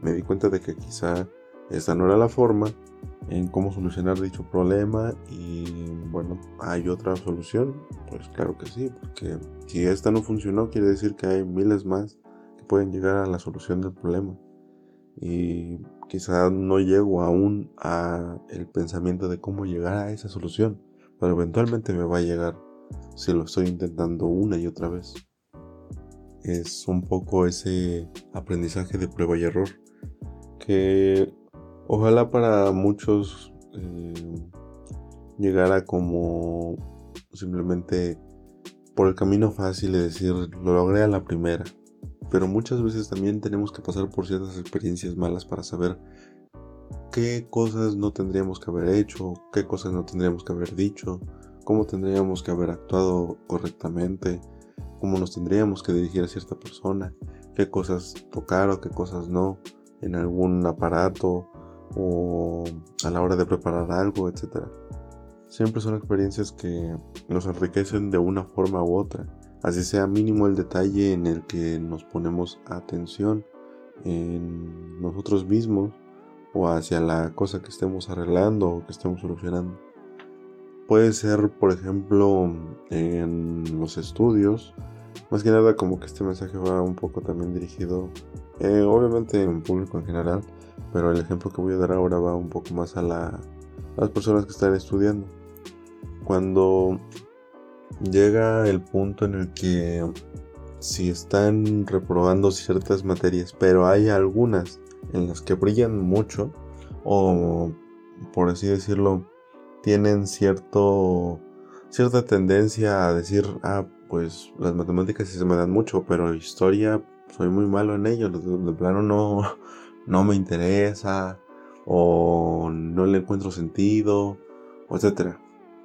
me di cuenta de que quizá esta no era la forma en cómo solucionar dicho problema y bueno, hay otra solución, pues claro que sí, porque si esta no funcionó quiere decir que hay miles más pueden llegar a la solución del problema. Y quizá no llego aún a el pensamiento de cómo llegar a esa solución, pero eventualmente me va a llegar si lo estoy intentando una y otra vez. Es un poco ese aprendizaje de prueba y error que ojalá para muchos eh, llegara como simplemente por el camino fácil de decir lo logré a la primera pero muchas veces también tenemos que pasar por ciertas experiencias malas para saber qué cosas no tendríamos que haber hecho, qué cosas no tendríamos que haber dicho, cómo tendríamos que haber actuado correctamente, cómo nos tendríamos que dirigir a cierta persona, qué cosas tocar o qué cosas no en algún aparato o a la hora de preparar algo, etc. Siempre son experiencias que nos enriquecen de una forma u otra así sea mínimo el detalle en el que nos ponemos atención en nosotros mismos o hacia la cosa que estemos arreglando o que estemos solucionando. Puede ser, por ejemplo, en los estudios, más que nada como que este mensaje va un poco también dirigido, eh, obviamente en público en general, pero el ejemplo que voy a dar ahora va un poco más a, la, a las personas que están estudiando. Cuando llega el punto en el que si están reprobando ciertas materias, pero hay algunas en las que brillan mucho o por así decirlo, tienen cierto, cierta tendencia a decir, ah, pues las matemáticas sí se me dan mucho, pero historia soy muy malo en ello, de, plano no, no me interesa, o no le encuentro sentido, etc.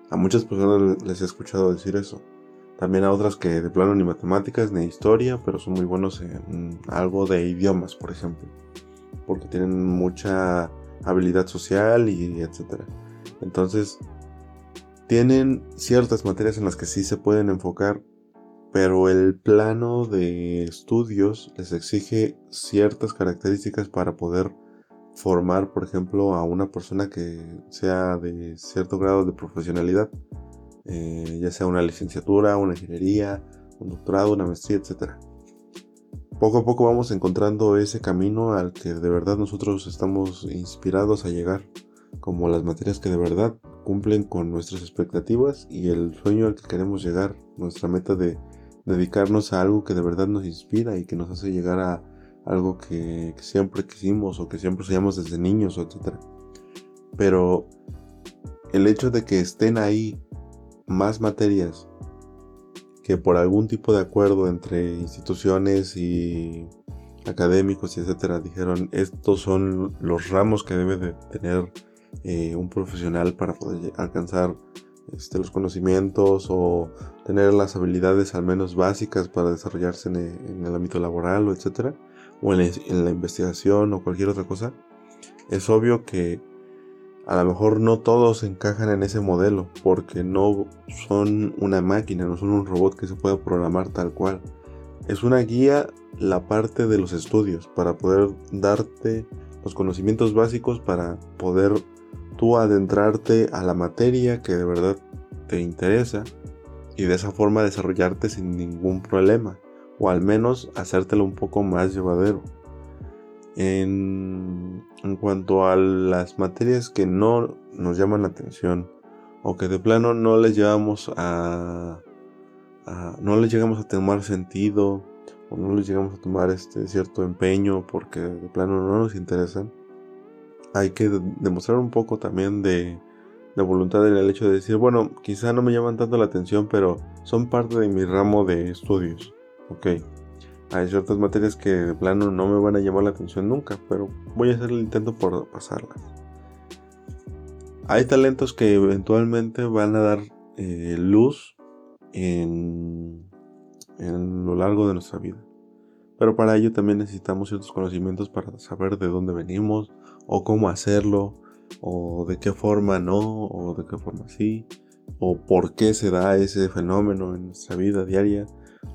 A muchas personas les he escuchado decir eso. También a otras que de plano ni matemáticas ni historia, pero son muy buenos en algo de idiomas, por ejemplo. Porque tienen mucha habilidad social y etcétera. Entonces, tienen ciertas materias en las que sí se pueden enfocar, pero el plano de estudios les exige ciertas características para poder formar, por ejemplo, a una persona que sea de cierto grado de profesionalidad, eh, ya sea una licenciatura, una ingeniería, un doctorado, una maestría, etc. Poco a poco vamos encontrando ese camino al que de verdad nosotros estamos inspirados a llegar, como las materias que de verdad cumplen con nuestras expectativas y el sueño al que queremos llegar, nuestra meta de dedicarnos a algo que de verdad nos inspira y que nos hace llegar a algo que, siempre quisimos o que siempre soñamos desde niños, etc. Pero el hecho de que estén ahí más materias que por algún tipo de acuerdo entre instituciones y académicos y etcétera dijeron estos son los ramos que debe de tener eh, un profesional para poder alcanzar este, los conocimientos o tener las habilidades al menos básicas para desarrollarse en, el ámbito laboral o etcétera o en la investigación o cualquier otra cosa es obvio que a lo mejor no todos encajan en ese modelo porque no son una máquina, no son un robot que se pueda programar tal cual. Es una guía la parte de los estudios para poder darte los conocimientos básicos para poder tú adentrarte a la materia que de verdad te interesa y de esa forma desarrollarte sin ningún problema o al menos hacértelo un poco más llevadero. En, cuanto a las materias que no nos llaman la atención o que de plano no les llevamos a, no les llegamos a tomar sentido o no les llegamos a tomar este cierto empeño porque de plano no nos interesan hay que demostrar un poco también de, de voluntad en el hecho de decir bueno quizá no me llaman tanto la atención pero son parte de mi ramo de estudios ok hay ciertas materias que de plano no me van a llamar la atención nunca, pero voy a hacer el intento por pasarlas. Hay talentos que eventualmente van a dar eh, luz en, en lo largo de nuestra vida. Pero para ello también necesitamos ciertos conocimientos para saber de dónde venimos, o cómo hacerlo, o de qué forma no, o de qué forma sí, o por qué se da ese fenómeno en nuestra vida diaria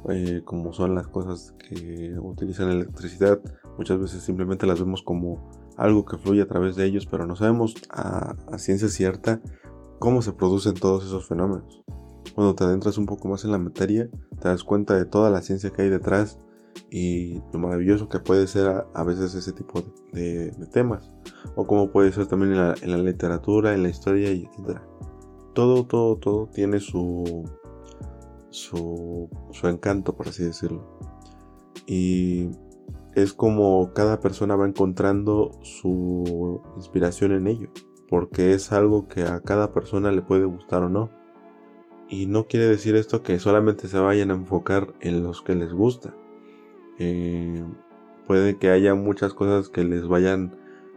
eh, como son las cosas que utilizan electricidad, muchas veces simplemente las vemos como algo que fluye a través de ellos, pero no sabemos a, ciencia cierta cómo se producen todos esos fenómenos. Cuando te adentras un poco más en la materia, te das cuenta de toda la ciencia que hay detrás y lo maravilloso que puede ser a, veces ese tipo de, temas, o como puede ser también en la, en la literatura, en la historia y etc. Todo, todo, todo tiene su, su, encanto, por así decirlo. Y es como cada persona va encontrando su inspiración en ello, porque es algo que a cada persona le puede gustar o no. Y no quiere decir esto que solamente se vayan a enfocar en los que les gusta. Eh, puede que haya muchas cosas que les vayan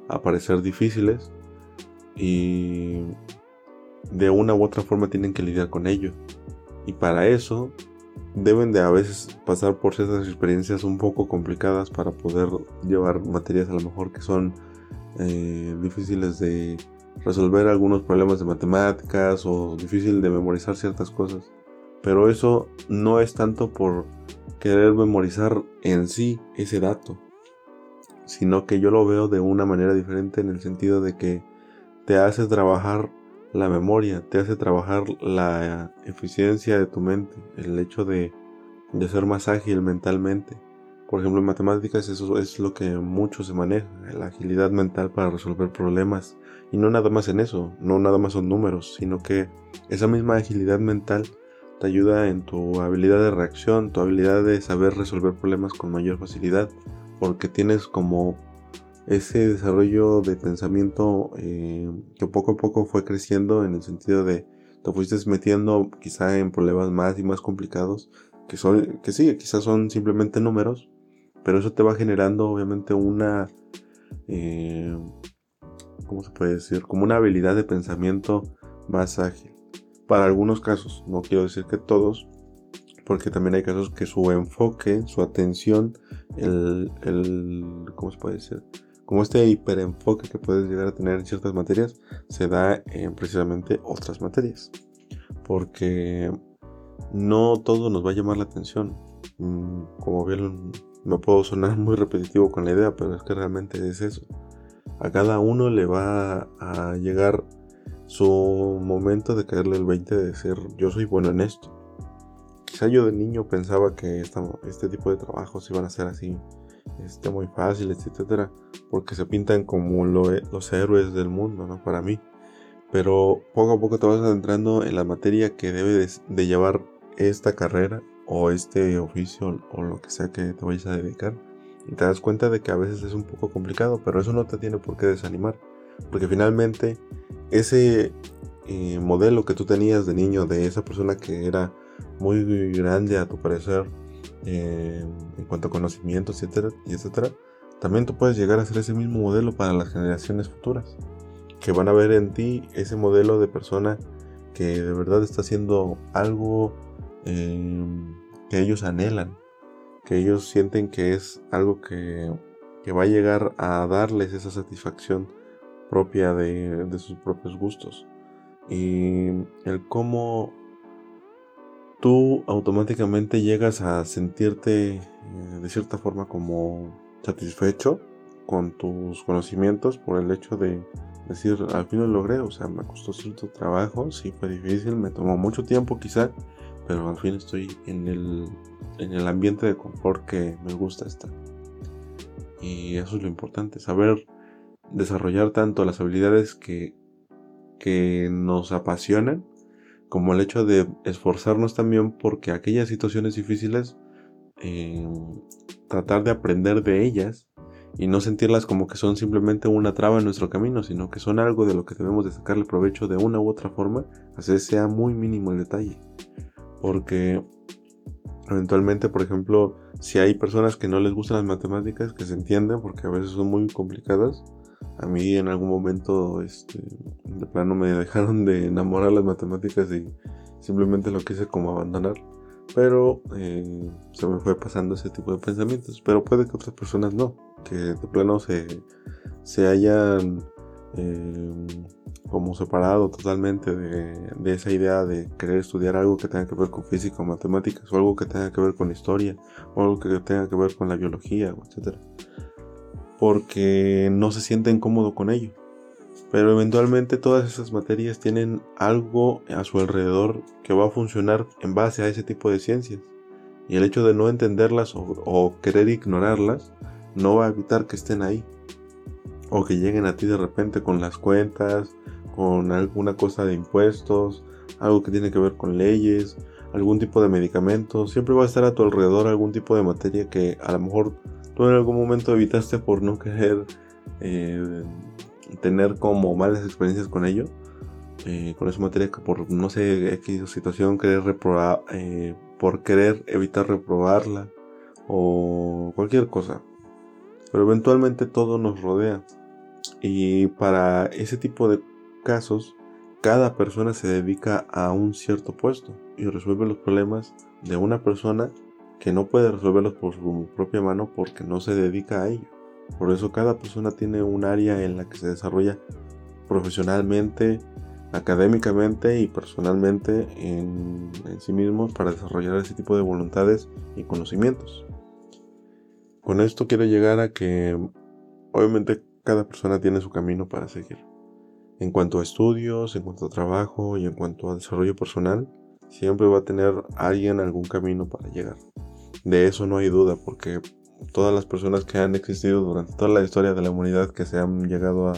a parecer difíciles y de una u otra forma tienen que lidiar con ello. Y para eso deben de a veces pasar por ciertas experiencias un poco complicadas para poder llevar materias a lo mejor que son eh, difíciles de resolver algunos problemas de matemáticas o difícil de memorizar ciertas cosas. Pero eso no es tanto por querer memorizar en sí ese dato, sino que yo lo veo de una manera diferente en el sentido de que te hace trabajar la memoria, te hace trabajar la eficiencia de tu mente, el hecho de, ser más ágil mentalmente. Por ejemplo, en matemáticas eso es lo que mucho se maneja, la agilidad mental para resolver problemas. Y no nada más en eso, no nada más son números, sino que esa misma agilidad mental te ayuda en tu habilidad de reacción, tu habilidad de saber resolver problemas con mayor facilidad, porque tienes como ese desarrollo de pensamiento eh, que poco a poco fue creciendo en el sentido de te fuiste metiendo quizá en problemas más y más complicados que son que sí quizás son simplemente números pero eso te va generando obviamente una eh, cómo se puede decir como una habilidad de pensamiento más ágil. Para algunos casos no quiero decir que todos porque también hay casos que su enfoque su atención el, el cómo se puede decir como este hiperenfoque que puedes llegar a tener en ciertas materias se da en precisamente otras materias. Porque no todo nos va a llamar la atención. Mm, como bien me puedo sonar muy repetitivo con la idea, pero es que realmente es eso. A cada uno le va a llegar su momento de caerle el 20 de decir yo soy bueno en esto. Quizá yo de niño pensaba que este tipo de trabajos iban a ser así este, muy fáciles, etcétera, porque se pintan como los héroes del mundo, ¿no? Para mí. Pero poco a poco te vas adentrando en la materia que debe de, llevar esta carrera o este oficio o lo que sea que te vayas a dedicar. Y te das cuenta de que a veces es un poco complicado, pero eso no te tiene por qué desanimar. Porque finalmente ese eh, modelo que tú tenías de niño, de esa persona que era muy grande a tu parecer, eh, en cuanto a conocimientos, etcétera, y etcétera, también tú puedes llegar a ser ese mismo modelo para las generaciones futuras, que van a ver en ti ese modelo de persona que de verdad está haciendo algo eh, que ellos anhelan, que ellos sienten que es algo que, que, va a llegar a darles esa satisfacción propia de, de sus propios gustos. Y el cómo tú automáticamente llegas a sentirte eh, de cierta forma como satisfecho con tus conocimientos por el hecho de decir al fin lo logré, o sea, me costó cierto trabajo, sí fue difícil, me tomó mucho tiempo quizá, pero al fin estoy en el, en el ambiente de confort que me gusta estar. Y eso es lo importante, saber desarrollar tanto las habilidades que, que nos apasionan como el hecho de esforzarnos también porque aquellas situaciones difíciles, eh, tratar de aprender de ellas y no sentirlas como que son simplemente una traba en nuestro camino, sino que son algo de lo que debemos de sacarle provecho de una u otra forma, así sea muy mínimo el detalle. Porque eventualmente, por ejemplo, si hay personas que no les gustan las matemáticas, que se entienden porque a veces son muy complicadas, a mí en algún momento, este, de plano me dejaron de enamorar las matemáticas y simplemente lo quise como abandonar. Pero eh, se me fue pasando ese tipo de pensamientos. Pero puede que otras personas no, que de plano se, se hayan eh, como separado totalmente de, de, esa idea de querer estudiar algo que tenga que ver con física o matemáticas, o algo que tenga que ver con historia, o algo que tenga que ver con la biología, etc porque no se sienten cómodos con ello. Pero eventualmente todas esas materias tienen algo a su alrededor que va a funcionar en base a ese tipo de ciencias. Y el hecho de no entenderlas o, querer ignorarlas no va a evitar que estén ahí. O que lleguen a ti de repente con las cuentas, con alguna cosa de impuestos, algo que tiene que ver con leyes, algún tipo de medicamento. Siempre va a estar a tu alrededor algún tipo de materia que a lo mejor tú en algún momento evitaste por no querer eh, tener como malas experiencias con ello, eh, con esa materia que por no sé X situación querer reprobar, eh, por querer evitar reprobarla o cualquier cosa. Pero eventualmente todo nos rodea. Y para ese tipo de casos, cada persona se dedica a un cierto puesto y resuelve los problemas de una persona que no puede resolverlos por su propia mano porque no se dedica a ello. Por eso cada persona tiene un área en la que se desarrolla profesionalmente, académicamente y personalmente en, sí mismo para desarrollar ese tipo de voluntades y conocimientos. Con esto quiero llegar a que obviamente cada persona tiene su camino para seguir. En cuanto a estudios, en cuanto a trabajo y en cuanto a desarrollo personal, siempre va a tener alguien algún camino para llegar. De eso no hay duda, porque todas las personas que han existido durante toda la historia de la humanidad que se han llegado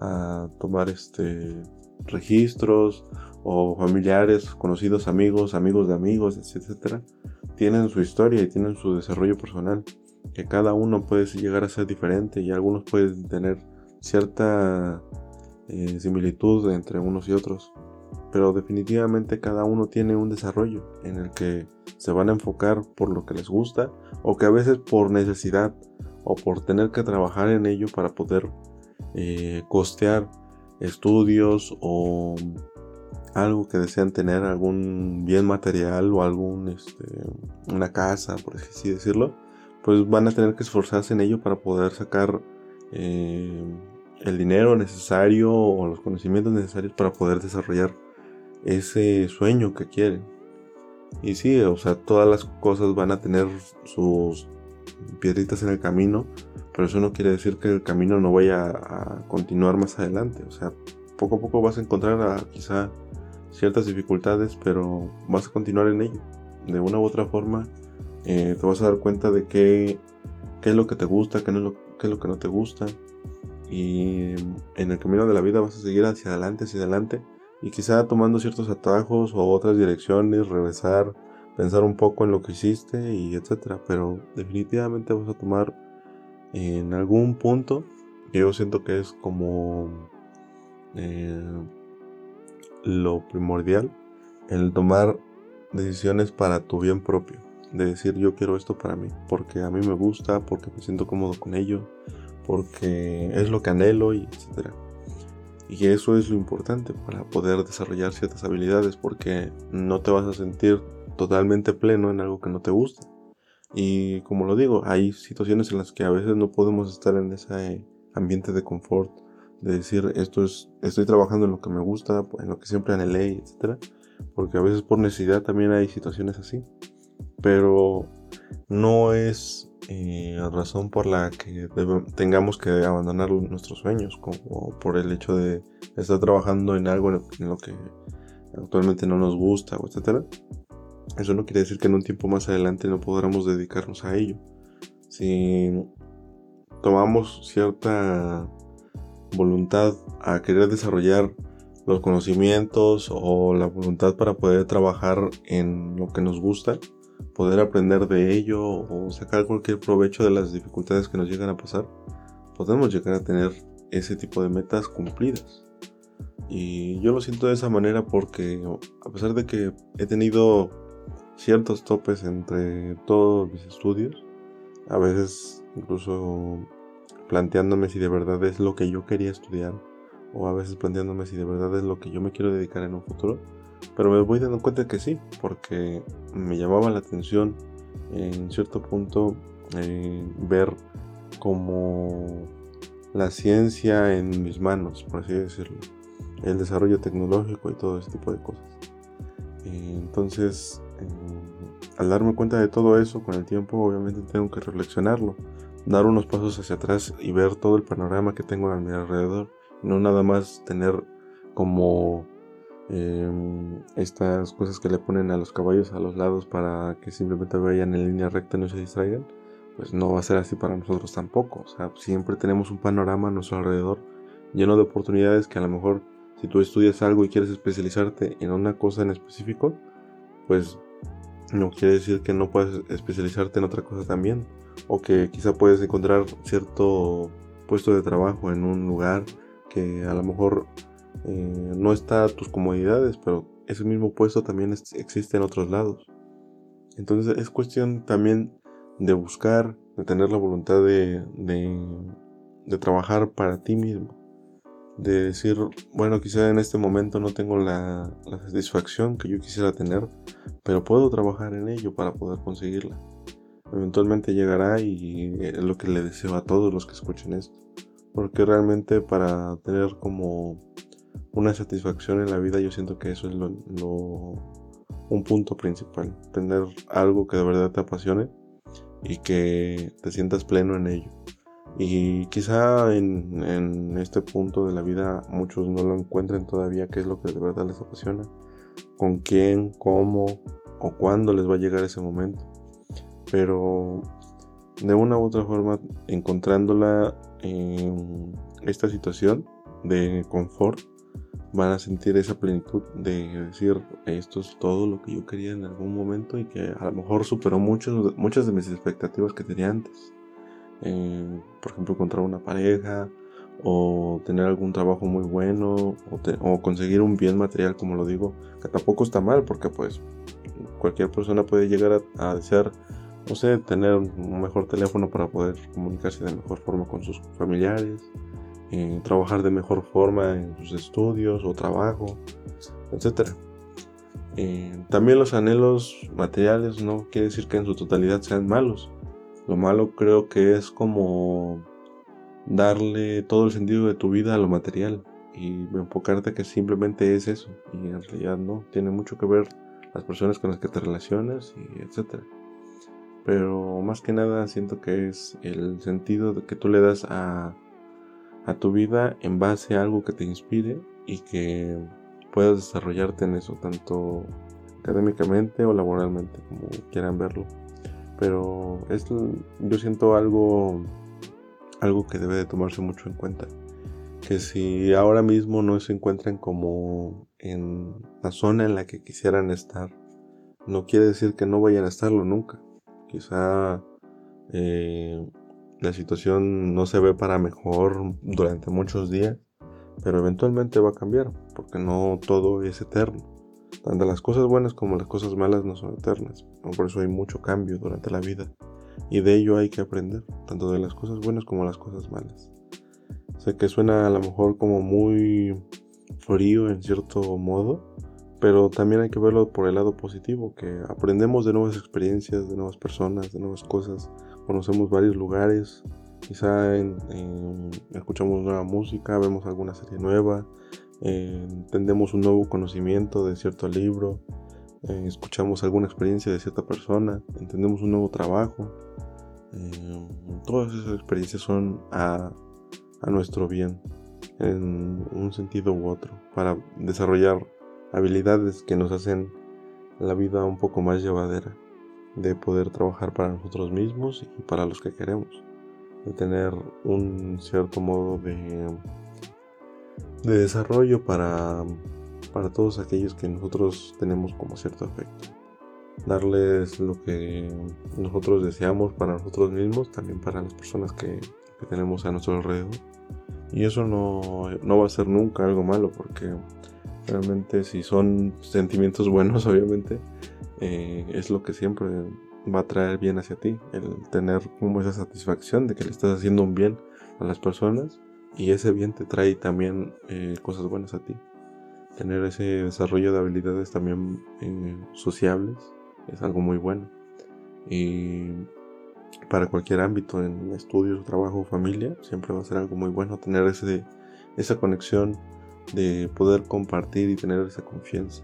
a, tomar este registros o familiares, conocidos amigos, amigos de amigos, etcétera, tienen su historia y tienen su desarrollo personal. que cada uno puede llegar a ser diferente y algunos pueden tener cierta eh, similitud entre unos y otros. Pero definitivamente cada uno tiene un desarrollo en el que se van a enfocar por lo que les gusta o que a veces por necesidad o por tener que trabajar en ello para poder eh, costear estudios o algo que desean tener, algún bien material o algún este, una casa, por así decirlo, pues van a tener que esforzarse en ello para poder sacar eh, el dinero necesario o los conocimientos necesarios para poder desarrollar ese sueño que quieren. Y sí, o sea, todas las cosas van a tener sus piedritas en el camino, pero eso no quiere decir que el camino no vaya a continuar más adelante. O sea, poco a poco vas a encontrar a, quizá ciertas dificultades, pero vas a continuar en ello. De una u otra forma, eh, te vas a dar cuenta de qué, qué es lo que te gusta, qué, no es lo, qué es lo que no te gusta. Y en el camino de la vida vas a seguir hacia adelante, hacia adelante. Y quizá tomando ciertos atajos o otras direcciones, regresar, pensar un poco en lo que hiciste y etcétera. Pero definitivamente vas a tomar en algún punto que yo siento que es como eh, lo primordial, el tomar decisiones para tu bien propio. De decir yo quiero esto para mí, porque a mí me gusta, porque me siento cómodo con ello, porque es lo que anhelo y etcétera. Y eso es lo importante para poder desarrollar ciertas habilidades, porque no te vas a sentir totalmente pleno en algo que no te gusta. Y como lo digo, hay situaciones en las que a veces no podemos estar en ese ambiente de confort de decir esto es, estoy trabajando en lo que me gusta, en lo que siempre anhelé, etc. Porque a veces por necesidad también hay situaciones así. Pero no es eh, razón por la que tengamos que abandonar nuestros sueños, como por el hecho de estar trabajando en algo en lo que actualmente no nos gusta, etc. Eso no quiere decir que en un tiempo más adelante no podamos dedicarnos a ello. Si tomamos cierta voluntad a querer desarrollar los conocimientos o la voluntad para poder trabajar en lo que nos gusta, poder aprender de ello o sacar cualquier provecho de las dificultades que nos llegan a pasar, podemos llegar a tener ese tipo de metas cumplidas. Y yo lo siento de esa manera porque a pesar de que he tenido ciertos topes entre todos mis estudios, a veces incluso planteándome si de verdad es lo que yo quería estudiar o a veces planteándome si de verdad es lo que yo me quiero dedicar en un futuro. Pero me voy dando cuenta que sí, porque me llamaba la atención en cierto punto eh, ver como la ciencia en mis manos, por así decirlo, el desarrollo tecnológico y todo ese tipo de cosas. entonces, eh, al darme cuenta de todo eso con el tiempo, obviamente tengo que reflexionarlo dar unos pasos hacia atrás y ver todo el panorama que tengo a mi alrededor. No nada más tener como em, estas cosas que le ponen a los caballos a los lados para que simplemente vayan en línea recta y no se distraigan. Pues no va a ser así para nosotros tampoco. O sea, siempre tenemos un panorama a nuestro alrededor lleno de oportunidades que a lo mejor si tú estudias algo y quieres especializarte en una cosa en específico, pues no quiere decir que no puedas especializarte en otra cosa también o que quizá puedes encontrar cierto puesto de trabajo en un lugar que a lo mejor eh, no está a tus comodidades, pero ese mismo puesto también existe en otros lados. Entonces es cuestión también de buscar, de tener la voluntad de, trabajar para ti mismo. De decir, bueno, quizá en este momento no tengo la, la satisfacción que yo quisiera tener, pero puedo trabajar en ello para poder conseguirla eventualmente llegará y es lo que le deseo a todos los que escuchen esto. Porque realmente para tener como una satisfacción en la vida yo siento que eso es lo, un punto principal. Tener algo que de verdad te apasione y que te sientas pleno en ello. Y quizá en, en este punto de la vida muchos no lo encuentren todavía qué es lo que de verdad les apasiona. Con quién, cómo o cuándo les va a llegar ese momento pero de una u otra forma encontrándola en esta situación de confort van a sentir esa plenitud de decir esto es todo lo que yo quería en algún momento y que a lo mejor superó muchos, muchas de mis expectativas que tenía antes. Eh, por ejemplo, encontrar una pareja o tener algún trabajo muy bueno o, conseguir un bien material, como lo digo, que tampoco está mal porque pues cualquier persona puede llegar a, desear, no sé, tener un mejor teléfono para poder comunicarse de mejor forma con sus familiares, trabajar de mejor forma en sus estudios o trabajo, etc. Eh, también los anhelos materiales no quiere decir que en su totalidad sean malos. Lo malo creo que es como darle todo el sentido de tu vida a lo material y enfocarte que simplemente es eso y en realidad no, tiene mucho que ver las personas con las que te relacionas y etcétera. Pero más que nada siento que es el sentido que tú le das a a tu vida en base a algo que te inspire y que puedas desarrollarte en eso, tanto académicamente o laboralmente, como quieran verlo. Pero esto yo siento algo, algo que debe de tomarse mucho en cuenta. Que si ahora mismo no se encuentran como en la zona en la que quisieran estar, no quiere decir que no vayan a estarlo nunca. Quizá eh, la situación no se ve para mejor durante muchos días, pero eventualmente va a cambiar, porque no todo es eterno. Tanto las cosas buenas como las cosas malas no son eternas, por eso hay mucho cambio durante la vida, y de ello hay que aprender, tanto de las cosas buenas como las cosas malas. Sé que suena a lo mejor como muy frío en cierto modo, pero también hay que verlo por el lado positivo, que aprendemos de nuevas experiencias, de nuevas personas, de nuevas cosas, conocemos varios lugares, quizá escuchamos nueva música, vemos alguna serie nueva, entendemos un nuevo conocimiento de cierto libro, escuchamos alguna experiencia de cierta persona, entendemos un nuevo trabajo. Eh, todas esas experiencias son a nuestro bien, en un sentido u otro, para desarrollar habilidades que nos hacen la vida un poco más llevadera de poder trabajar para nosotros mismos y para los que queremos, de tener un cierto modo de, de desarrollo para, para todos aquellos que nosotros tenemos como cierto afecto. Darles lo que nosotros deseamos para nosotros mismos, también para las personas que, que tenemos a nuestro alrededor. Y eso no, no va a ser nunca algo malo porque realmente si son sentimientos buenos obviamente eh, es lo que siempre va a traer bien hacia ti, el tener como esa satisfacción de que le estás haciendo un bien a las personas y ese bien te trae también eh, cosas buenas a ti. Tener ese desarrollo de habilidades también eh, sociables es algo muy bueno. Y para cualquier ámbito, en estudios, trabajo, familia, siempre va a ser algo muy bueno tener ese, esa conexión de poder compartir y tener esa confianza.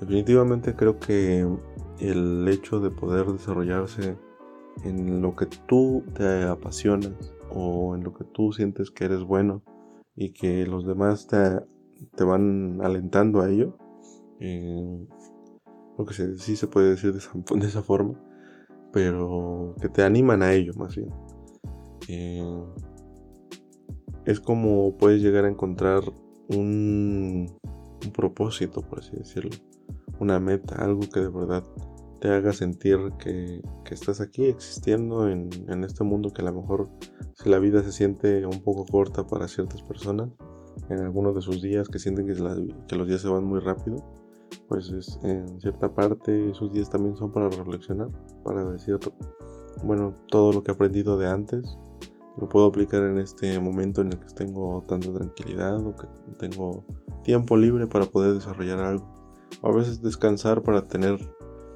Definitivamente creo que el hecho de poder desarrollarse en lo que tú te apasionas o en lo que tú sientes que eres bueno y que los demás te, te van alentando a ello, eh, lo que sí se puede decir de esa, de esa, forma, pero que te animan a ello más bien. Eh, es como puedes llegar a encontrar un, un propósito, por así decirlo una meta, algo que de verdad te haga sentir que, estás aquí existiendo en, este mundo que a lo mejor si la vida se siente un poco corta para ciertas personas, en algunos de sus días que sienten que, los días se van muy rápido, pues en cierta parte esos días también son para reflexionar, para decir, bueno, todo lo que he aprendido de antes lo puedo aplicar en este momento en el que tengo tanta tranquilidad o que tengo tiempo libre para poder desarrollar algo a veces descansar para tener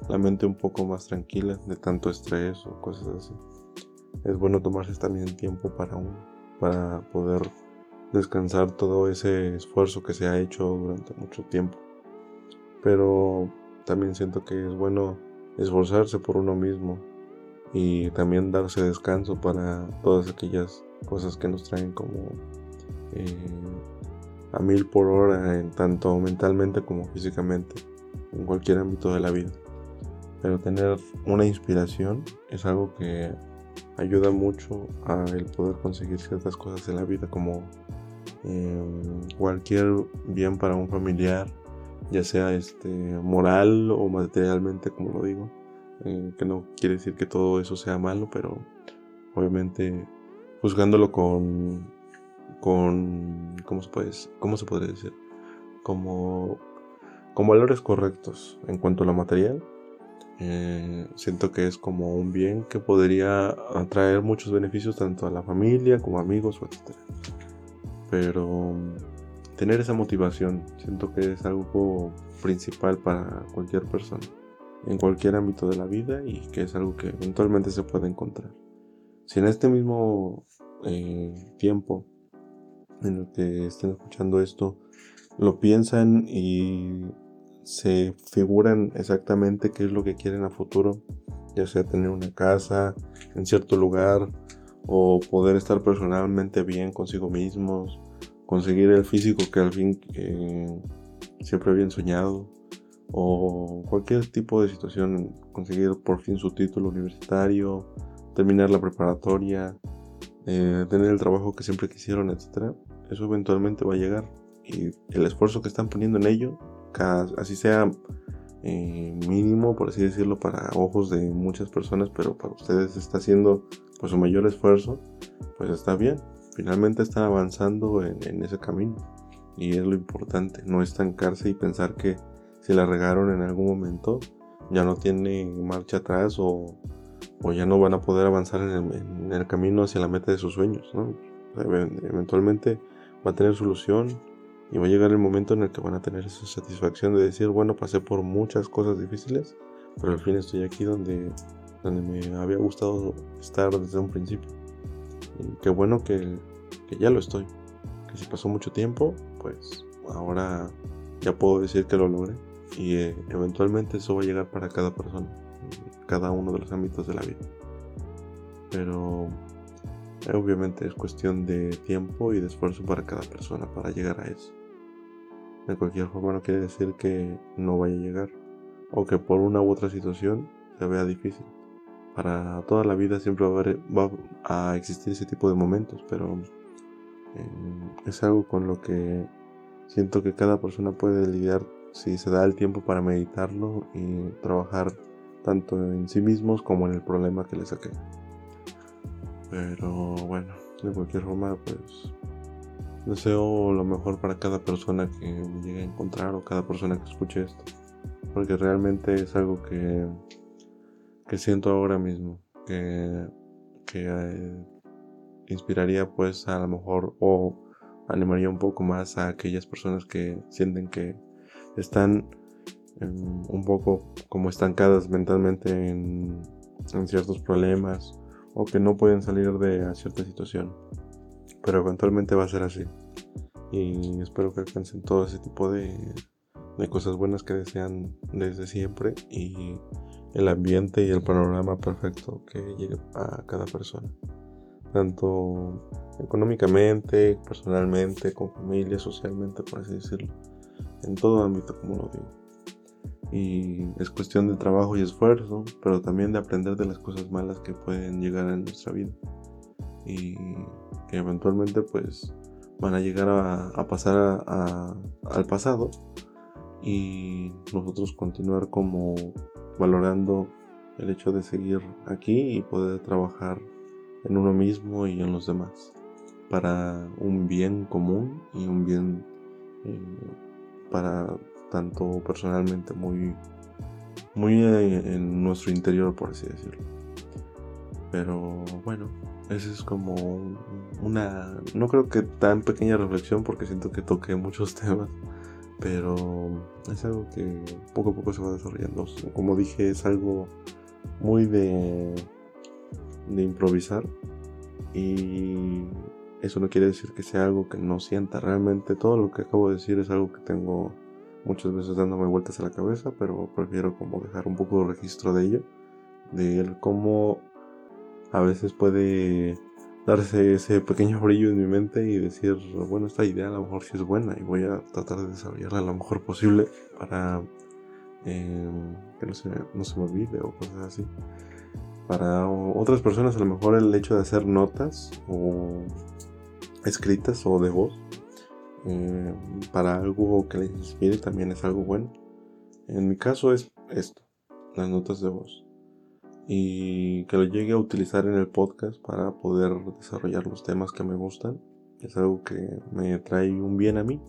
la mente un poco más tranquila de tanto estrés o cosas así. Es bueno tomarse también tiempo para, para poder descansar todo ese esfuerzo que se ha hecho durante mucho tiempo. Pero también siento que es bueno esforzarse por uno mismo y también darse descanso para todas aquellas cosas que nos traen como eh, a mil por hora, en tanto mentalmente como físicamente, en cualquier ámbito de la vida. Pero tener una inspiración es algo que ayuda mucho a el poder conseguir ciertas cosas en la vida, como em, cualquier bien para un familiar, ya sea este, moral o materialmente, como lo digo, eh, que no quiere decir que todo eso sea malo, pero obviamente juzgándolo con, con ¿cómo se puede, cómo se podría decir? Como, con valores correctos en cuanto a lo material. Eh, siento que es como un bien que podría atraer muchos beneficios tanto a la familia como a amigos, etc. Pero tener esa motivación siento que es algo principal para cualquier persona en cualquier ámbito de la vida y que es algo que eventualmente se puede encontrar. Si en este mismo eh, tiempo en el que estén escuchando esto lo piensan y se figuran exactamente qué es lo que quieren a futuro, ya sea tener una casa en cierto lugar o poder estar personalmente bien consigo mismos, conseguir el físico que al fin eh, siempre habían soñado, o cualquier tipo de situación, conseguir por fin su título universitario, terminar la preparatoria, eh, tener el trabajo que siempre quisieron, etc. Eso eventualmente va a llegar y el esfuerzo que están poniendo en ello, así sea eh, mínimo, por así decirlo, para ojos de muchas personas, pero para ustedes está haciendo pues su mayor esfuerzo, pues está bien. Finalmente están avanzando en, en ese camino y es lo importante, no estancarse y pensar que si la regaron en algún momento, ya no tiene marcha atrás o, ya no van a poder avanzar en el, camino hacia la meta de sus sueños. Eventualmente va a tener solución y va a llegar el momento en el que van a tener esa satisfacción de decir, bueno, pasé por muchas cosas difíciles, pero al fin estoy aquí donde, donde me había gustado estar desde un principio. Y qué bueno que, que ya lo estoy. Que si pasó mucho tiempo, pues ahora ya puedo decir que lo logré y eh, eventualmente eso va a llegar para cada persona, cada uno de los ámbitos de la vida. Pero obviamente es cuestión de tiempo y de esfuerzo para cada persona para llegar a eso. De cualquier forma no quiere decir que no vaya a llegar o que por una u otra situación se vea difícil. Para toda la vida siempre va a, existir ese tipo de momentos, pero eh, es algo con lo que siento que cada persona puede lidiar si se da el tiempo para meditarlo y trabajar tanto en sí mismos como en el problema que le saqué. Pero bueno, de cualquier forma, pues deseo lo mejor para cada persona que me llegue a encontrar o cada persona que escuche esto. Porque realmente es algo que, que siento ahora mismo. Que, que eh, inspiraría pues a lo mejor o animaría un poco más a aquellas personas que sienten que están em, un poco como estancadas mentalmente en, ciertos problemas o que no pueden salir de cierta situación. Pero eventualmente va a ser así. Y espero que alcancen todo ese tipo de, de cosas buenas que desean desde siempre y el ambiente y el panorama perfecto que llegue a cada persona. Tanto económicamente, personalmente, con familia, socialmente, por así decirlo en todo ámbito, como lo digo. Y es cuestión de trabajo y esfuerzo, pero también de aprender de las cosas malas que pueden llegar en nuestra vida. Y que eventualmente pues van a llegar a, pasar al pasado y nosotros continuar como valorando el hecho de seguir aquí y poder trabajar en uno mismo y en los demás para un bien común y un bien eh, para tanto personalmente muy muy en nuestro interior por así decirlo pero bueno esa es como una no creo que tan pequeña reflexión porque siento que toqué muchos temas pero es algo que poco a poco se va desarrollando como dije es algo muy de de improvisar y eso no quiere decir que sea algo que no sienta. Realmente todo lo que acabo de decir es algo que tengo muchas veces dándome vueltas a la cabeza, pero prefiero como dejar un poco de registro de ello, de cómo a veces puede darse ese pequeño brillo en mi mente y decir, bueno, esta idea a lo mejor sí es buena y voy a tratar de desarrollarla lo mejor posible para em, que no se, no se me olvide o cosas así. Para otras personas a lo mejor el hecho de hacer notas o escritas o de voz eh, para algo que les inspire también es algo bueno. En mi caso es esto, las notas de voz. Y que lo llegue a utilizar en el podcast para poder desarrollar los temas que me gustan. Es algo que me trae un bien a mí.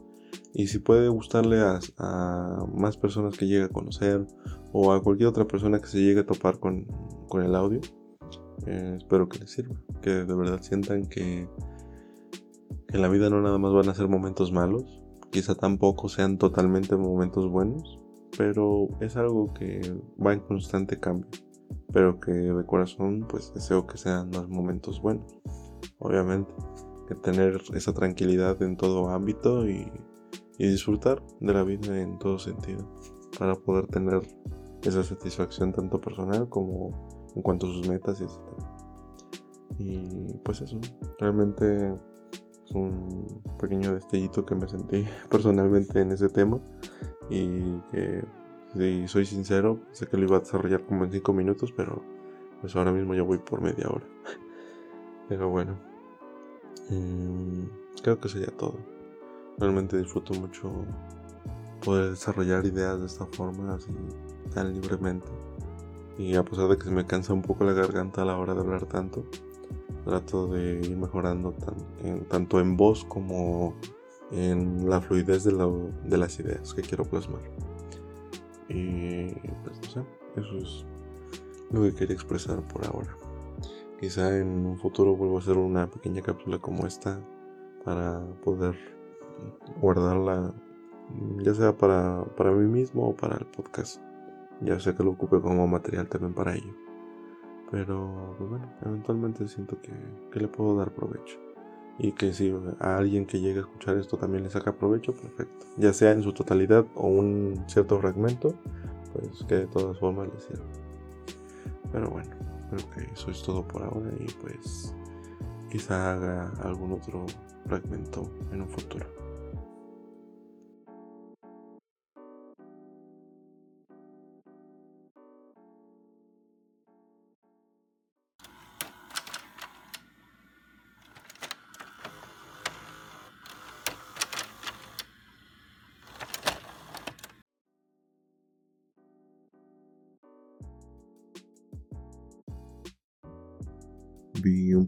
Y si puede gustarle a, más personas que llegue a conocer o a cualquier otra persona que se llegue a topar con, el audio, eh, espero que les sirva. Que de verdad sientan que en la vida no nada más van a ser momentos malos, quizá tampoco sean totalmente momentos buenos, pero es algo que va en constante cambio, pero que de corazón pues deseo que sean los momentos buenos, obviamente, que tener esa tranquilidad en todo ámbito y, disfrutar de la vida en todo sentido, para poder tener esa satisfacción tanto personal como en cuanto a sus metas y etc. Y pues eso, realmente un pequeño destellito que me sentí personalmente en ese tema. Y que si soy sincero sé que lo iba a desarrollar como en 5 minutos pero pues ahora mismo ya voy por media hora. Pero bueno mm, creo que sería todo. Realmente disfruto mucho poder desarrollar ideas de esta forma así tan libremente. Y a pesar de que se me cansa un poco la garganta a la hora de hablar tanto trato de ir mejorando tanto en voz como en la fluidez de, las ideas que quiero plasmar. Y pues no eso es lo que quería expresar por ahora. Quizá en un futuro vuelva a hacer una pequeña cápsula como esta para poder guardarla ya sea para, para mí mismo o para el podcast. Ya sé que lo ocupe como material también para ello. Pero pues bueno, eventualmente siento que, le puedo dar provecho. Y que si a alguien que llegue a escuchar esto también le saca provecho, perfecto. Ya sea en su totalidad o un cierto fragmento, pues que de todas formas le sirva. Pero bueno, creo que eso es todo por ahora y pues quizá haga algún otro fragmento en un futuro.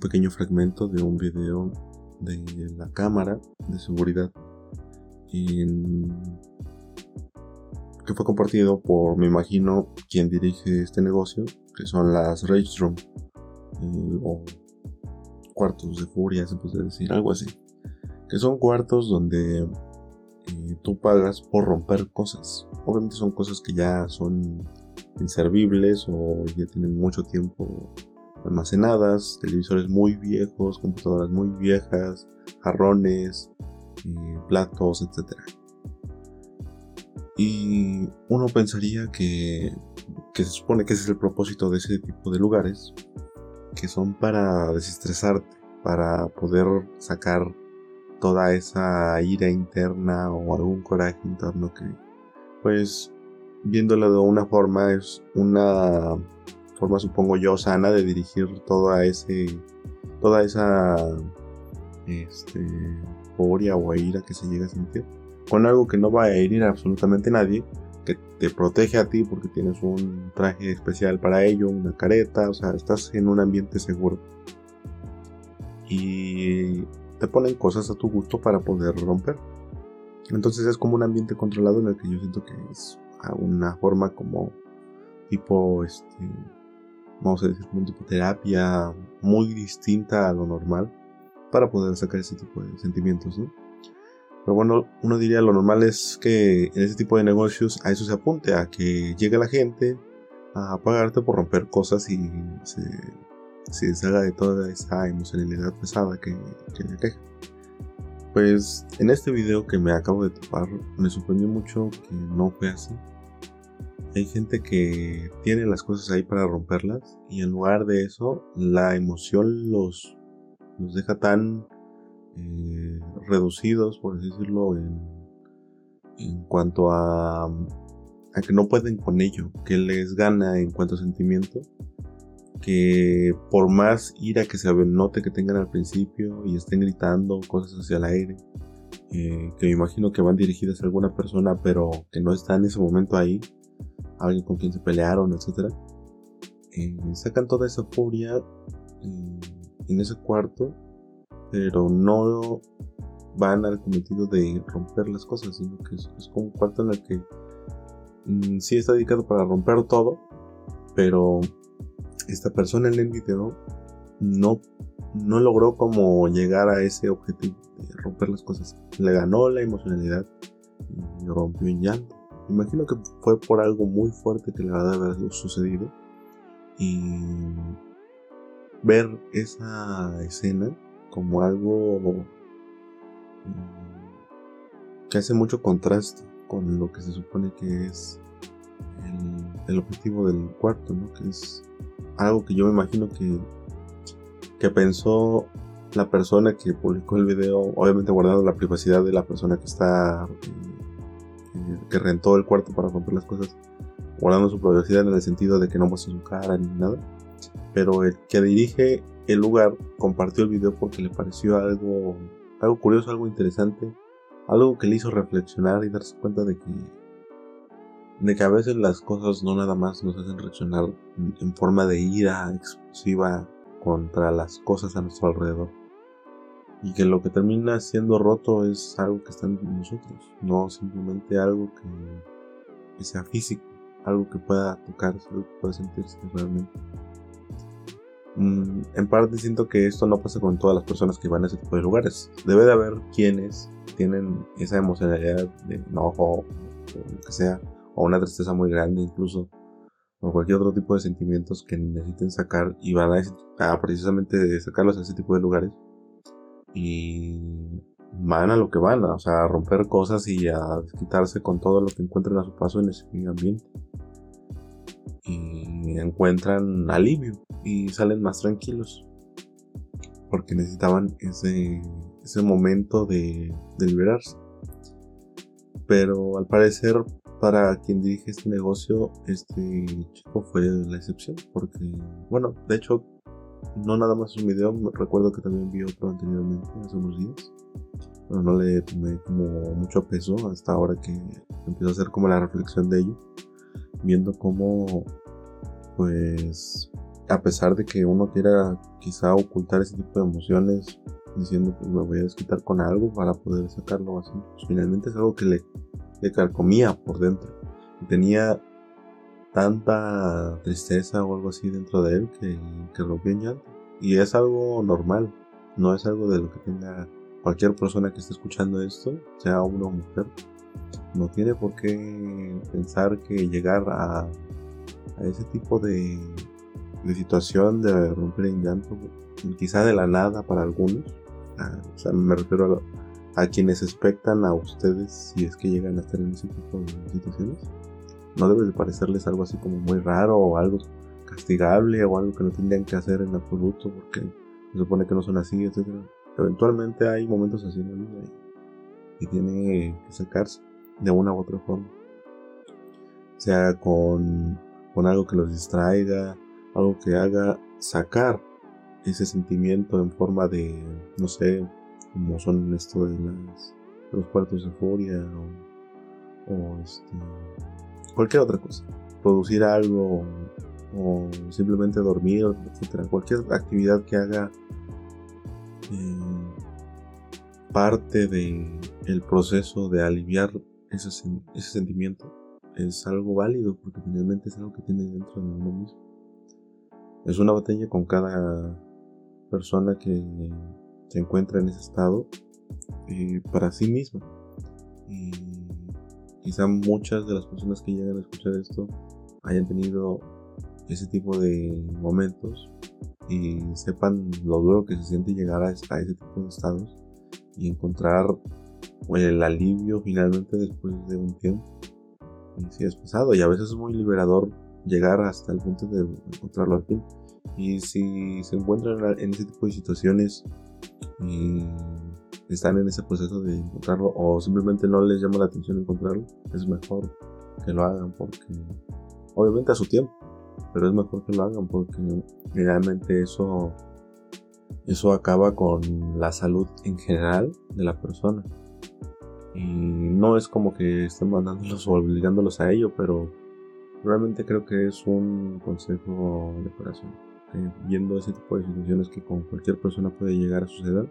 Pequeño fragmento de un video de la cámara de seguridad que fue compartido por, me imagino, quien dirige este negocio, que son las Rage Room eh, o cuartos de furia, se puede decir, algo así. Que son cuartos donde eh, tú pagas por romper cosas. Obviamente son cosas que ya son inservibles o ya tienen mucho tiempo almacenadas, televisores muy viejos, computadoras muy viejas, jarrones, eh, platos, etc. Y uno pensaría que, que se supone que ese es el propósito de ese tipo de lugares, que son para desestresarte, para poder sacar toda esa ira interna o algún coraje interno que, pues, viéndolo de una forma, es una forma, supongo yo, sana de dirigir toda ese, toda esa, este, furia o ira que se llega a sentir, con algo que no va a herir a absolutamente nadie, que te protege a ti porque tienes un traje especial para ello, una careta, o sea, estás en un ambiente seguro. Y te ponen cosas a tu gusto para poder romper. Entonces es como un ambiente controlado en el que yo siento que es una forma como tipo este vamos a decir, un tipo de terapia muy distinta a lo normal para poder sacar ese tipo de sentimientos, ¿no? Pero bueno, uno diría lo normal es que en ese tipo de negocios a eso se apunte, a que llegue la gente a pagarte por romper cosas y se, se deshaga de toda esa emocionalidad pesada que, que le queja. Pues en este video que me acabo de topar me sorprendió mucho que no fue así. Hay gente que tiene las cosas ahí para romperlas y en lugar de eso la emoción los, los deja tan eh, reducidos, por así decirlo, en, en cuanto a, a que no pueden con ello, que les gana en cuanto a sentimiento, que por más ira que se note que tengan al principio y estén gritando cosas hacia el aire eh, que me imagino que van dirigidas a alguna persona, pero que no está en ese momento ahí, alguien con quien se pelearon, etc. Eh, sacan toda esa furia eh, en ese cuarto, pero no van al cometido de romper las cosas, sino que es, como un cuarto en el que mm, sí está dedicado para romper todo, pero esta persona en el video no, no logró como llegar a ese objetivo de romper las cosas. Le ganó la emocionalidad y rompió en llanto. Imagino que fue por algo muy fuerte que le va a haber sucedido. Y ver esa escena como algo mm, que hace mucho contraste con lo que se supone que es el, objetivo del cuarto, ¿no? Que es algo que yo me imagino que, que pensó la persona que publicó el video, obviamente guardando la privacidad de la persona que está que rentó el cuarto para romper las cosas, guardando su privacidad en el sentido de que no muestra su cara ni nada. Pero el que dirige el lugar compartió el video porque le pareció algo, algo curioso, algo interesante, algo que le hizo reflexionar y darse cuenta de que, de que a veces las cosas no nada más nos hacen reaccionar en forma de ira explosiva contra las cosas a nuestro alrededor. Y que lo que termina siendo roto es algo que está en nosotros, no simplemente algo que, sea físico, algo que pueda tocarse, algo que pueda sentirse realmente. Mm, en parte siento que esto no pasa con todas las personas que van a ese tipo de lugares. Debe de haber quienes tienen esa emocionalidad de enojo o lo que sea, o una tristeza muy grande incluso, o cualquier otro tipo de sentimientos que necesiten sacar y van a, precisamente sacarlos a ese tipo de lugares. Y van a lo que van, o sea, a romper cosas y a quitarse con todo lo que encuentren a su paso en ese ambiente. Y encuentran alivio y salen más tranquilos. Porque necesitaban ese, ese momento de, de liberarse. Pero al parecer, para quien dirige este negocio, este chico fue la excepción. Porque, bueno, de hecho, no nada más un video, recuerdo que también vi otro anteriormente, hace unos días. Pero no le tomé como mucho peso hasta ahora que empiezo a hacer como la reflexión de ello. Viendo cómo, pues, a pesar de que uno quiera quizá ocultar ese tipo de emociones, diciendo pues me voy a desquitar con algo para poder sacarlo así, pues finalmente es algo que le, le por dentro. Tenía tanta tristeza o algo así dentro de él que, que rompió en llanto. Y es algo normal, no es algo de lo que tenga cualquier persona que esté escuchando esto, sea hombre o mujer. No tiene por qué pensar que llegar a, a ese tipo de, de situación de romper en llanto, quizá de la nada para algunos. Ah, o sea, me refiero a, quienes expectan a ustedes si es que llegan a estar en ese tipo de situaciones. No debe de parecerles algo así como muy raro o algo castigable o algo que no tendrían que hacer en absoluto porque se supone que no son así, etc. Eventualmente hay momentos así en la vida y, tiene que sacarse de una u otra forma. Sea con, con algo que los distraiga, algo que haga sacar ese sentimiento en forma de, no sé, como son esto de, las, los cuartos de furia o, este, cualquier otra cosa. Producir algo o, simplemente dormir, etcétera. Cualquier actividad que haga eh, parte del el proceso de aliviar ese, sentimiento es algo válido porque finalmente es algo que tiene dentro de uno mismo. Es una batalla con cada persona que se encuentra en ese estado eh, para sí misma. Quizá muchas de las personas que llegan a escuchar esto hayan tenido ese tipo de momentos y sepan lo duro que se siente llegar a, ese tipo de estados y encontrar el alivio finalmente después de un tiempo. Y sí es pesado y a veces es muy liberador llegar hasta el punto de encontrarlo al fin. Y si se encuentran en ese tipo de situaciones y están en ese proceso de encontrarlo o simplemente no les llama la atención encontrarlo, es mejor que lo hagan porque obviamente a su tiempo, pero es mejor que lo hagan porque realmente eso eso acaba con la salud en general de la persona Y no es como que estén mandándolos o obligándolos a ello, pero realmente creo que es un consejo de corazón. viendo ese tipo de situaciones que con cualquier persona puede llegar a suceder,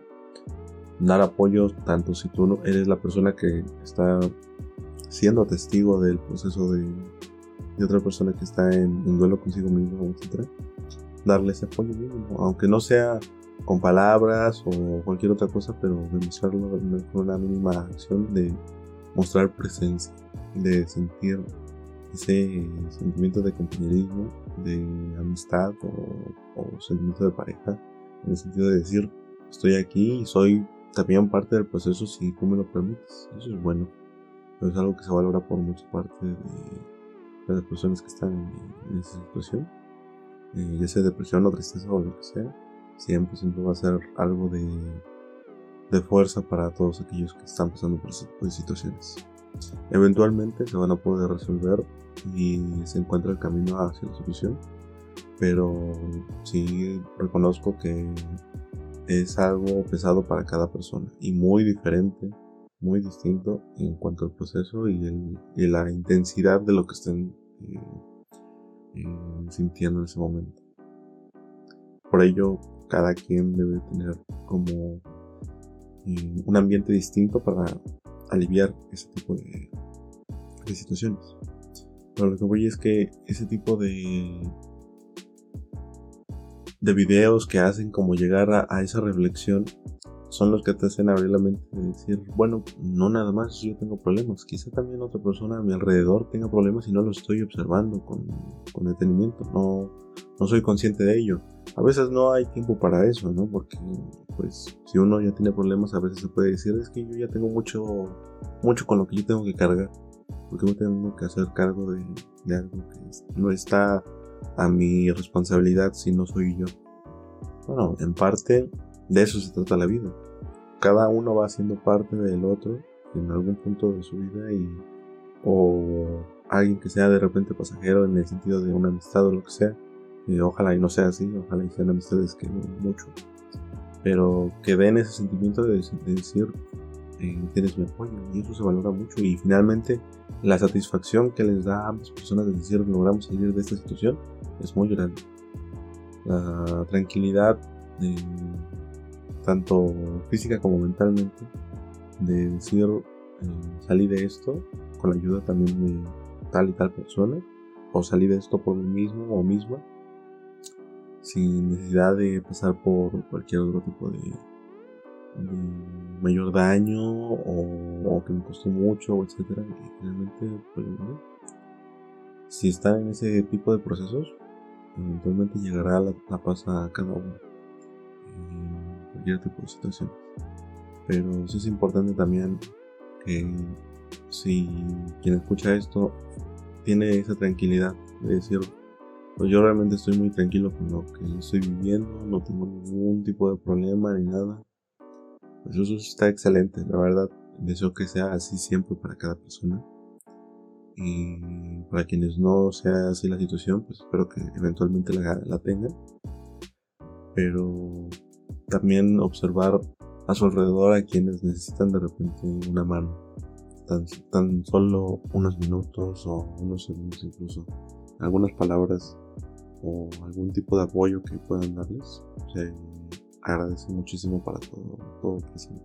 dar apoyo tanto si tú no eres la persona que está siendo testigo del proceso de, de otra persona que está en, en duelo consigo mismo, etc. Darle ese apoyo mínimo, aunque no sea con palabras o cualquier otra cosa, pero demostrarlo con una mínima acción de mostrar presencia, de sentir ese sentimiento de compañerismo, de amistad o, o, sentimiento de pareja, en el sentido de decir, estoy aquí y soy también parte del proceso si tú me lo permites. Eso es bueno. Pero es algo que se valora por mucha parte de, las personas que están en, esa situación. Eh, ya sea depresión o tristeza o lo que sea. Siempre, siempre va a ser algo de, de fuerza para todos aquellos que están pasando por de situaciones. Eventualmente se van a poder resolver y se encuentra el camino hacia la solución. Pero sí reconozco que es algo pesado para cada persona y muy diferente, muy distinto en cuanto al proceso y, la intensidad de lo que estén eh, eh, sintiendo en ese momento. Por ello, cada quien debe tener como eh, un ambiente distinto para aliviar ese tipo de, de situaciones. Pero lo que voy es que ese tipo de de videos que hacen como llegar a, esa reflexión son los que te hacen abrir la mente y decir, bueno, no nada más yo tengo problemas, quizá también otra persona a mi alrededor tenga problemas y no lo estoy observando con, con detenimiento, no, no soy consciente de ello. A veces no hay tiempo para eso, ¿no? Porque pues si uno ya tiene problemas a veces se puede decir, es que yo ya tengo mucho, mucho con lo que yo tengo que cargar, porque yo tengo que hacer cargo de, de algo que no está a mi responsabilidad si no soy yo. Bueno, en parte de eso se trata la vida. Cada uno va siendo parte del otro en algún punto de su vida y o alguien que sea de repente pasajero en el sentido de una amistad o lo que sea. Y ojalá y no sea así, ojalá y sean amistades que mucho. Pero que den ese sentimiento de, decir, eh, tienes mi apoyo y eso se valora mucho y finalmente la satisfacción que les da a ambas personas de decir logramos salir de esta situación es muy grande. La tranquilidad, tanto física como mentalmente, de decir eh, salí de esto con la ayuda también de tal y tal persona, o salí de esto por mí mismo o misma, sin necesidad de pasar por cualquier otro tipo de, mayor daño o, que me costó mucho, etcétera. Y finalmente, pues, si están en ese tipo de procesos, eventualmente llegará la, paz a cada uno en cualquier tipo de situación. Pero sí es importante también que si quien escucha esto tiene esa tranquilidad de decir, pues yo realmente estoy muy tranquilo con lo que estoy viviendo, no tengo ningún tipo de problema ni nada. Pues eso está excelente, la verdad. Deseo que sea así siempre para cada persona. Y para quienes no sea así la situación, pues espero que eventualmente la, tengan. Pero también observar a su alrededor a quienes necesitan de repente una mano. Tan, tan solo unos minutos o unos segundos incluso. Algunas palabras o algún tipo de apoyo que puedan darles. Agradece muchísimo para todo, todo presente.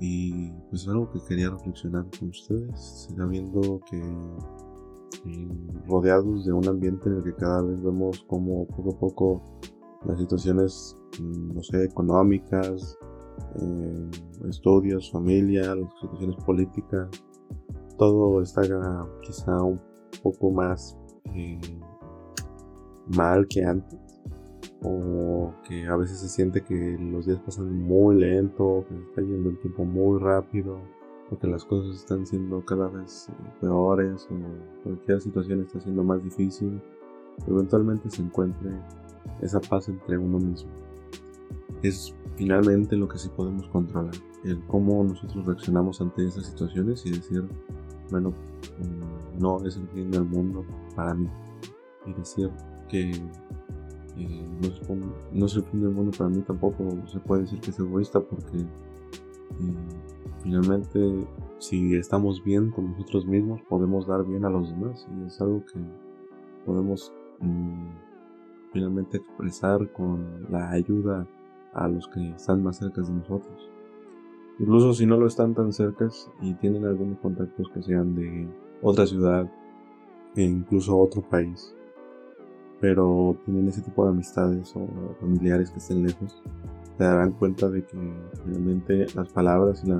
Y pues algo que quería reflexionar con ustedes, sabiendo que eh, rodeados de un ambiente en el que cada vez vemos como poco a poco las situaciones, mm, no sé, económicas, eh, estudios, familia, las situaciones políticas, todo está quizá un poco más eh, mal que antes o que a veces se siente que los días pasan muy lento, que se está yendo el tiempo muy rápido, o que las cosas están siendo cada vez eh, peores, o cualquier situación está siendo más difícil, eventualmente se encuentre esa paz entre uno mismo. Es finalmente lo que sí podemos controlar, el cómo nosotros reaccionamos ante esas situaciones y decir, bueno, mm, no es el fin del mundo para mí. Y decir que no, es, el fin del mundo para mí tampoco se puede decir que es egoísta porque Y finalmente, si estamos bien con nosotros mismos, podemos dar bien a los demás y es algo que podemos mm, finalmente expresar con la ayuda a los que están más cerca de nosotros. Incluso si no lo están tan cerca y tienen algunos contactos que sean de otra ciudad e incluso otro país, pero tienen ese tipo de amistades o familiares que estén lejos, se darán cuenta de que realmente las palabras y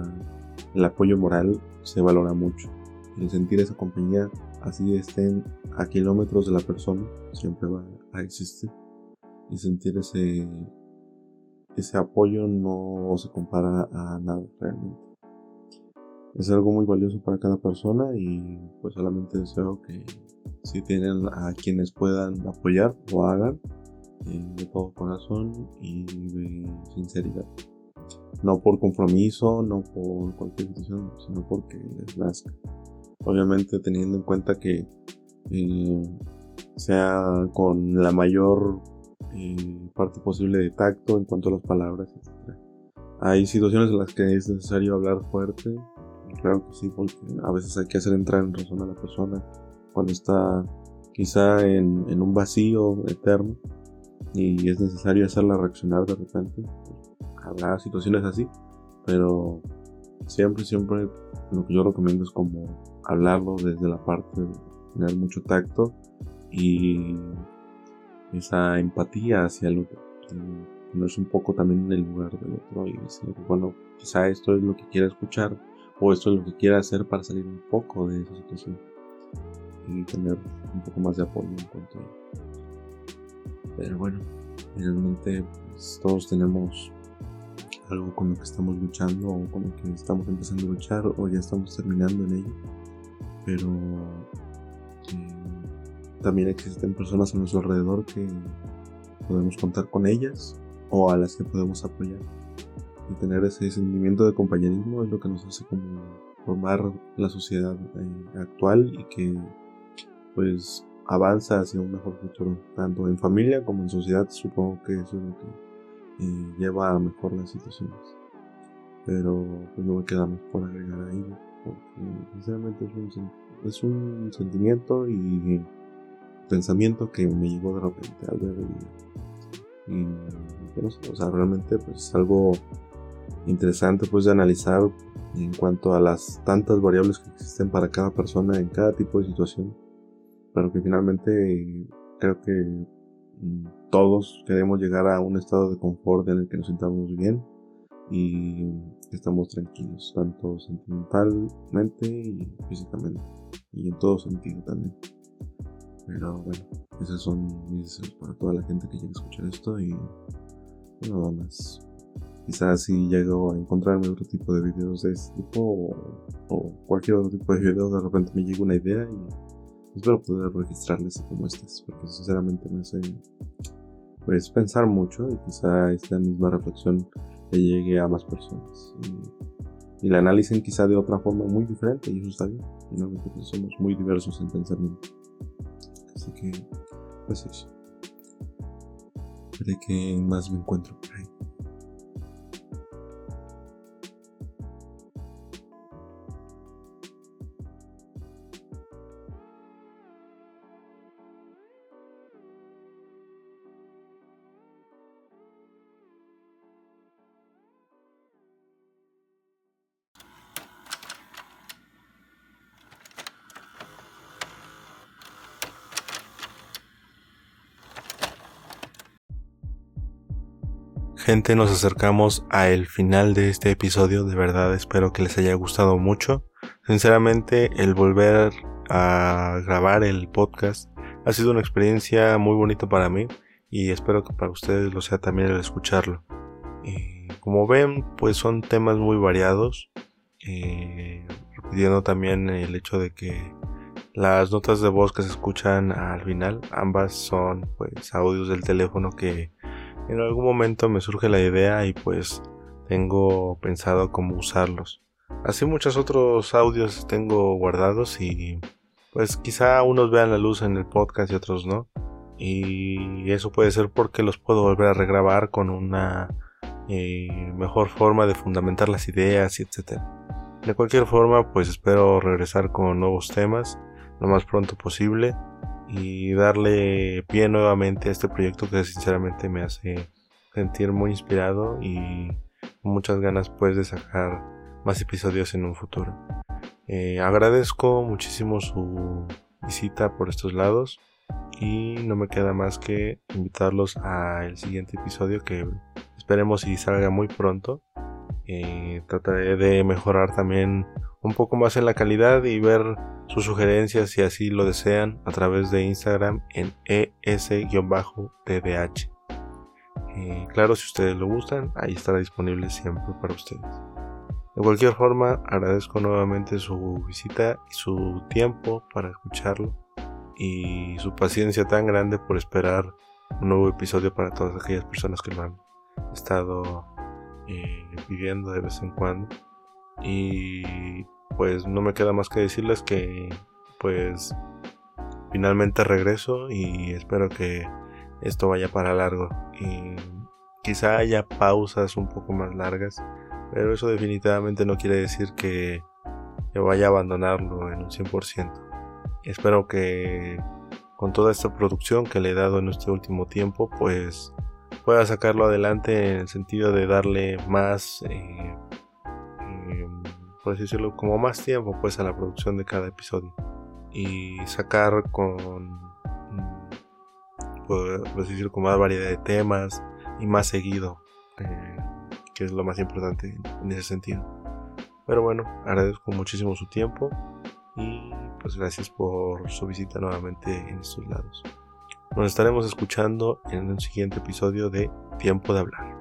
el apoyo moral se valora mucho. El sentir esa compañía, así estén a kilómetros de la persona, siempre va a existir. Y sentir ese, ese apoyo no se compara a nada realmente. Es algo muy valioso para cada persona y pues solamente deseo que si tienen a quienes puedan apoyar, lo hagan eh, de todo corazón y de sinceridad. No por compromiso, no por cualquier situación, sino porque les nazca. Obviamente teniendo en cuenta que eh, sea con la mayor eh, parte posible de tacto en cuanto a las palabras, etc. Hay situaciones en las que es necesario hablar fuerte, claro que sí, porque a veces hay que hacer entrar en razón a la persona cuando está quizá en, un vacío eterno y es necesario hacerla reaccionar de repente. Habrá situaciones así, pero siempre, siempre lo que yo recomiendo es como hablarlo desde la parte de tener mucho tacto y esa empatía hacia el otro. Ponerse un poco también en el lugar del otro y decir, bueno, quizá esto es lo que quiera escuchar o esto es lo que quiera hacer para salir un poco de esa situación tener un poco más de apoyo en cuanto a. Pero bueno, finalmente pues, todos tenemos algo con lo que estamos luchando o con lo que estamos empezando a luchar o ya estamos terminando en ello. Pero eh, también existen personas a nuestro alrededor que podemos contar con ellas o a las que podemos apoyar. Y tener ese sentimiento de compañerismo es lo que nos hace como formar la sociedad eh, actual y que pues avanza hacia un mejor futuro, tanto en familia como en sociedad, supongo que eso es lo que eh, lleva a mejor las situaciones. Pero pues no me queda más por agregar a ello, porque sinceramente es un, es un sentimiento y pensamiento que me llegó de repente al ver el. Y sé, o sea, realmente pues es algo interesante pues de analizar en cuanto a las tantas variables que existen para cada persona en cada tipo de situación pero que finalmente creo que mm, todos queremos llegar a un estado de confort en el que nos sintamos bien y estamos tranquilos, tanto sentimentalmente y físicamente, y en todo sentido también. Pero bueno, esos son mis deseos para toda la gente que llegue a escuchar esto y nada más. Quizás si llego a encontrarme otro tipo de videos de este tipo o, cualquier otro tipo de video, de repente me llega una idea y Espero poder registrarles como estas, porque sinceramente me hace pues, pensar mucho y quizá esta misma reflexión le llegue a más personas. Y, la analicen quizá de otra forma muy diferente y eso está bien. Finalmente pues, somos muy diversos en pensamiento. Así que, pues eso. Veré que más me encuentro por ahí. Gente, nos acercamos a el final de este episodio. De verdad espero que les haya gustado mucho. Sinceramente, el volver a grabar el podcast ha sido una experiencia muy bonita para mí y espero que para ustedes lo sea también el escucharlo. Y como ven, pues son temas muy variados. Eh, repitiendo también el hecho de que las notas de voz que se escuchan al final, ambas son pues audios del teléfono que en algún momento me surge la idea y pues tengo pensado cómo usarlos. Así muchos otros audios tengo guardados y pues quizá unos vean la luz en el podcast y otros no. Y eso puede ser porque los puedo volver a regrabar con una eh, mejor forma de fundamentar las ideas y etc. De cualquier forma, pues espero regresar con nuevos temas lo más pronto posible y darle pie nuevamente a este proyecto que sinceramente me hace sentir muy inspirado y muchas ganas pues de sacar más episodios en un futuro. Eh, agradezco muchísimo su visita por estos lados y no me queda más que invitarlos al siguiente episodio que esperemos y salga muy pronto. Eh, trataré de mejorar también un poco más en la calidad y ver sus sugerencias si así lo desean a través de Instagram en es-tdh. Eh, claro, si ustedes lo gustan, ahí estará disponible siempre para ustedes. De cualquier forma, agradezco nuevamente su visita y su tiempo para escucharlo y su paciencia tan grande por esperar un nuevo episodio para todas aquellas personas que lo han estado eh, pidiendo de vez en cuando. Y pues no me queda más que decirles que pues finalmente regreso y espero que esto vaya para largo. Y quizá haya pausas un poco más largas, pero eso definitivamente no quiere decir que, yo vaya a abandonarlo en un 100%. Espero que con toda esta producción que le he dado en este último tiempo, pues pueda sacarlo adelante en el sentido de darle más, eh, eh, por así decirlo, como más tiempo pues a la producción de cada episodio y sacar con por así decirlo, con más variedad de temas y más seguido, eh, que es lo más importante en ese sentido. Pero bueno, agradezco muchísimo su tiempo y pues gracias por su visita nuevamente en estos lados. Nos estaremos escuchando en un siguiente episodio de Tiempo de Hablar.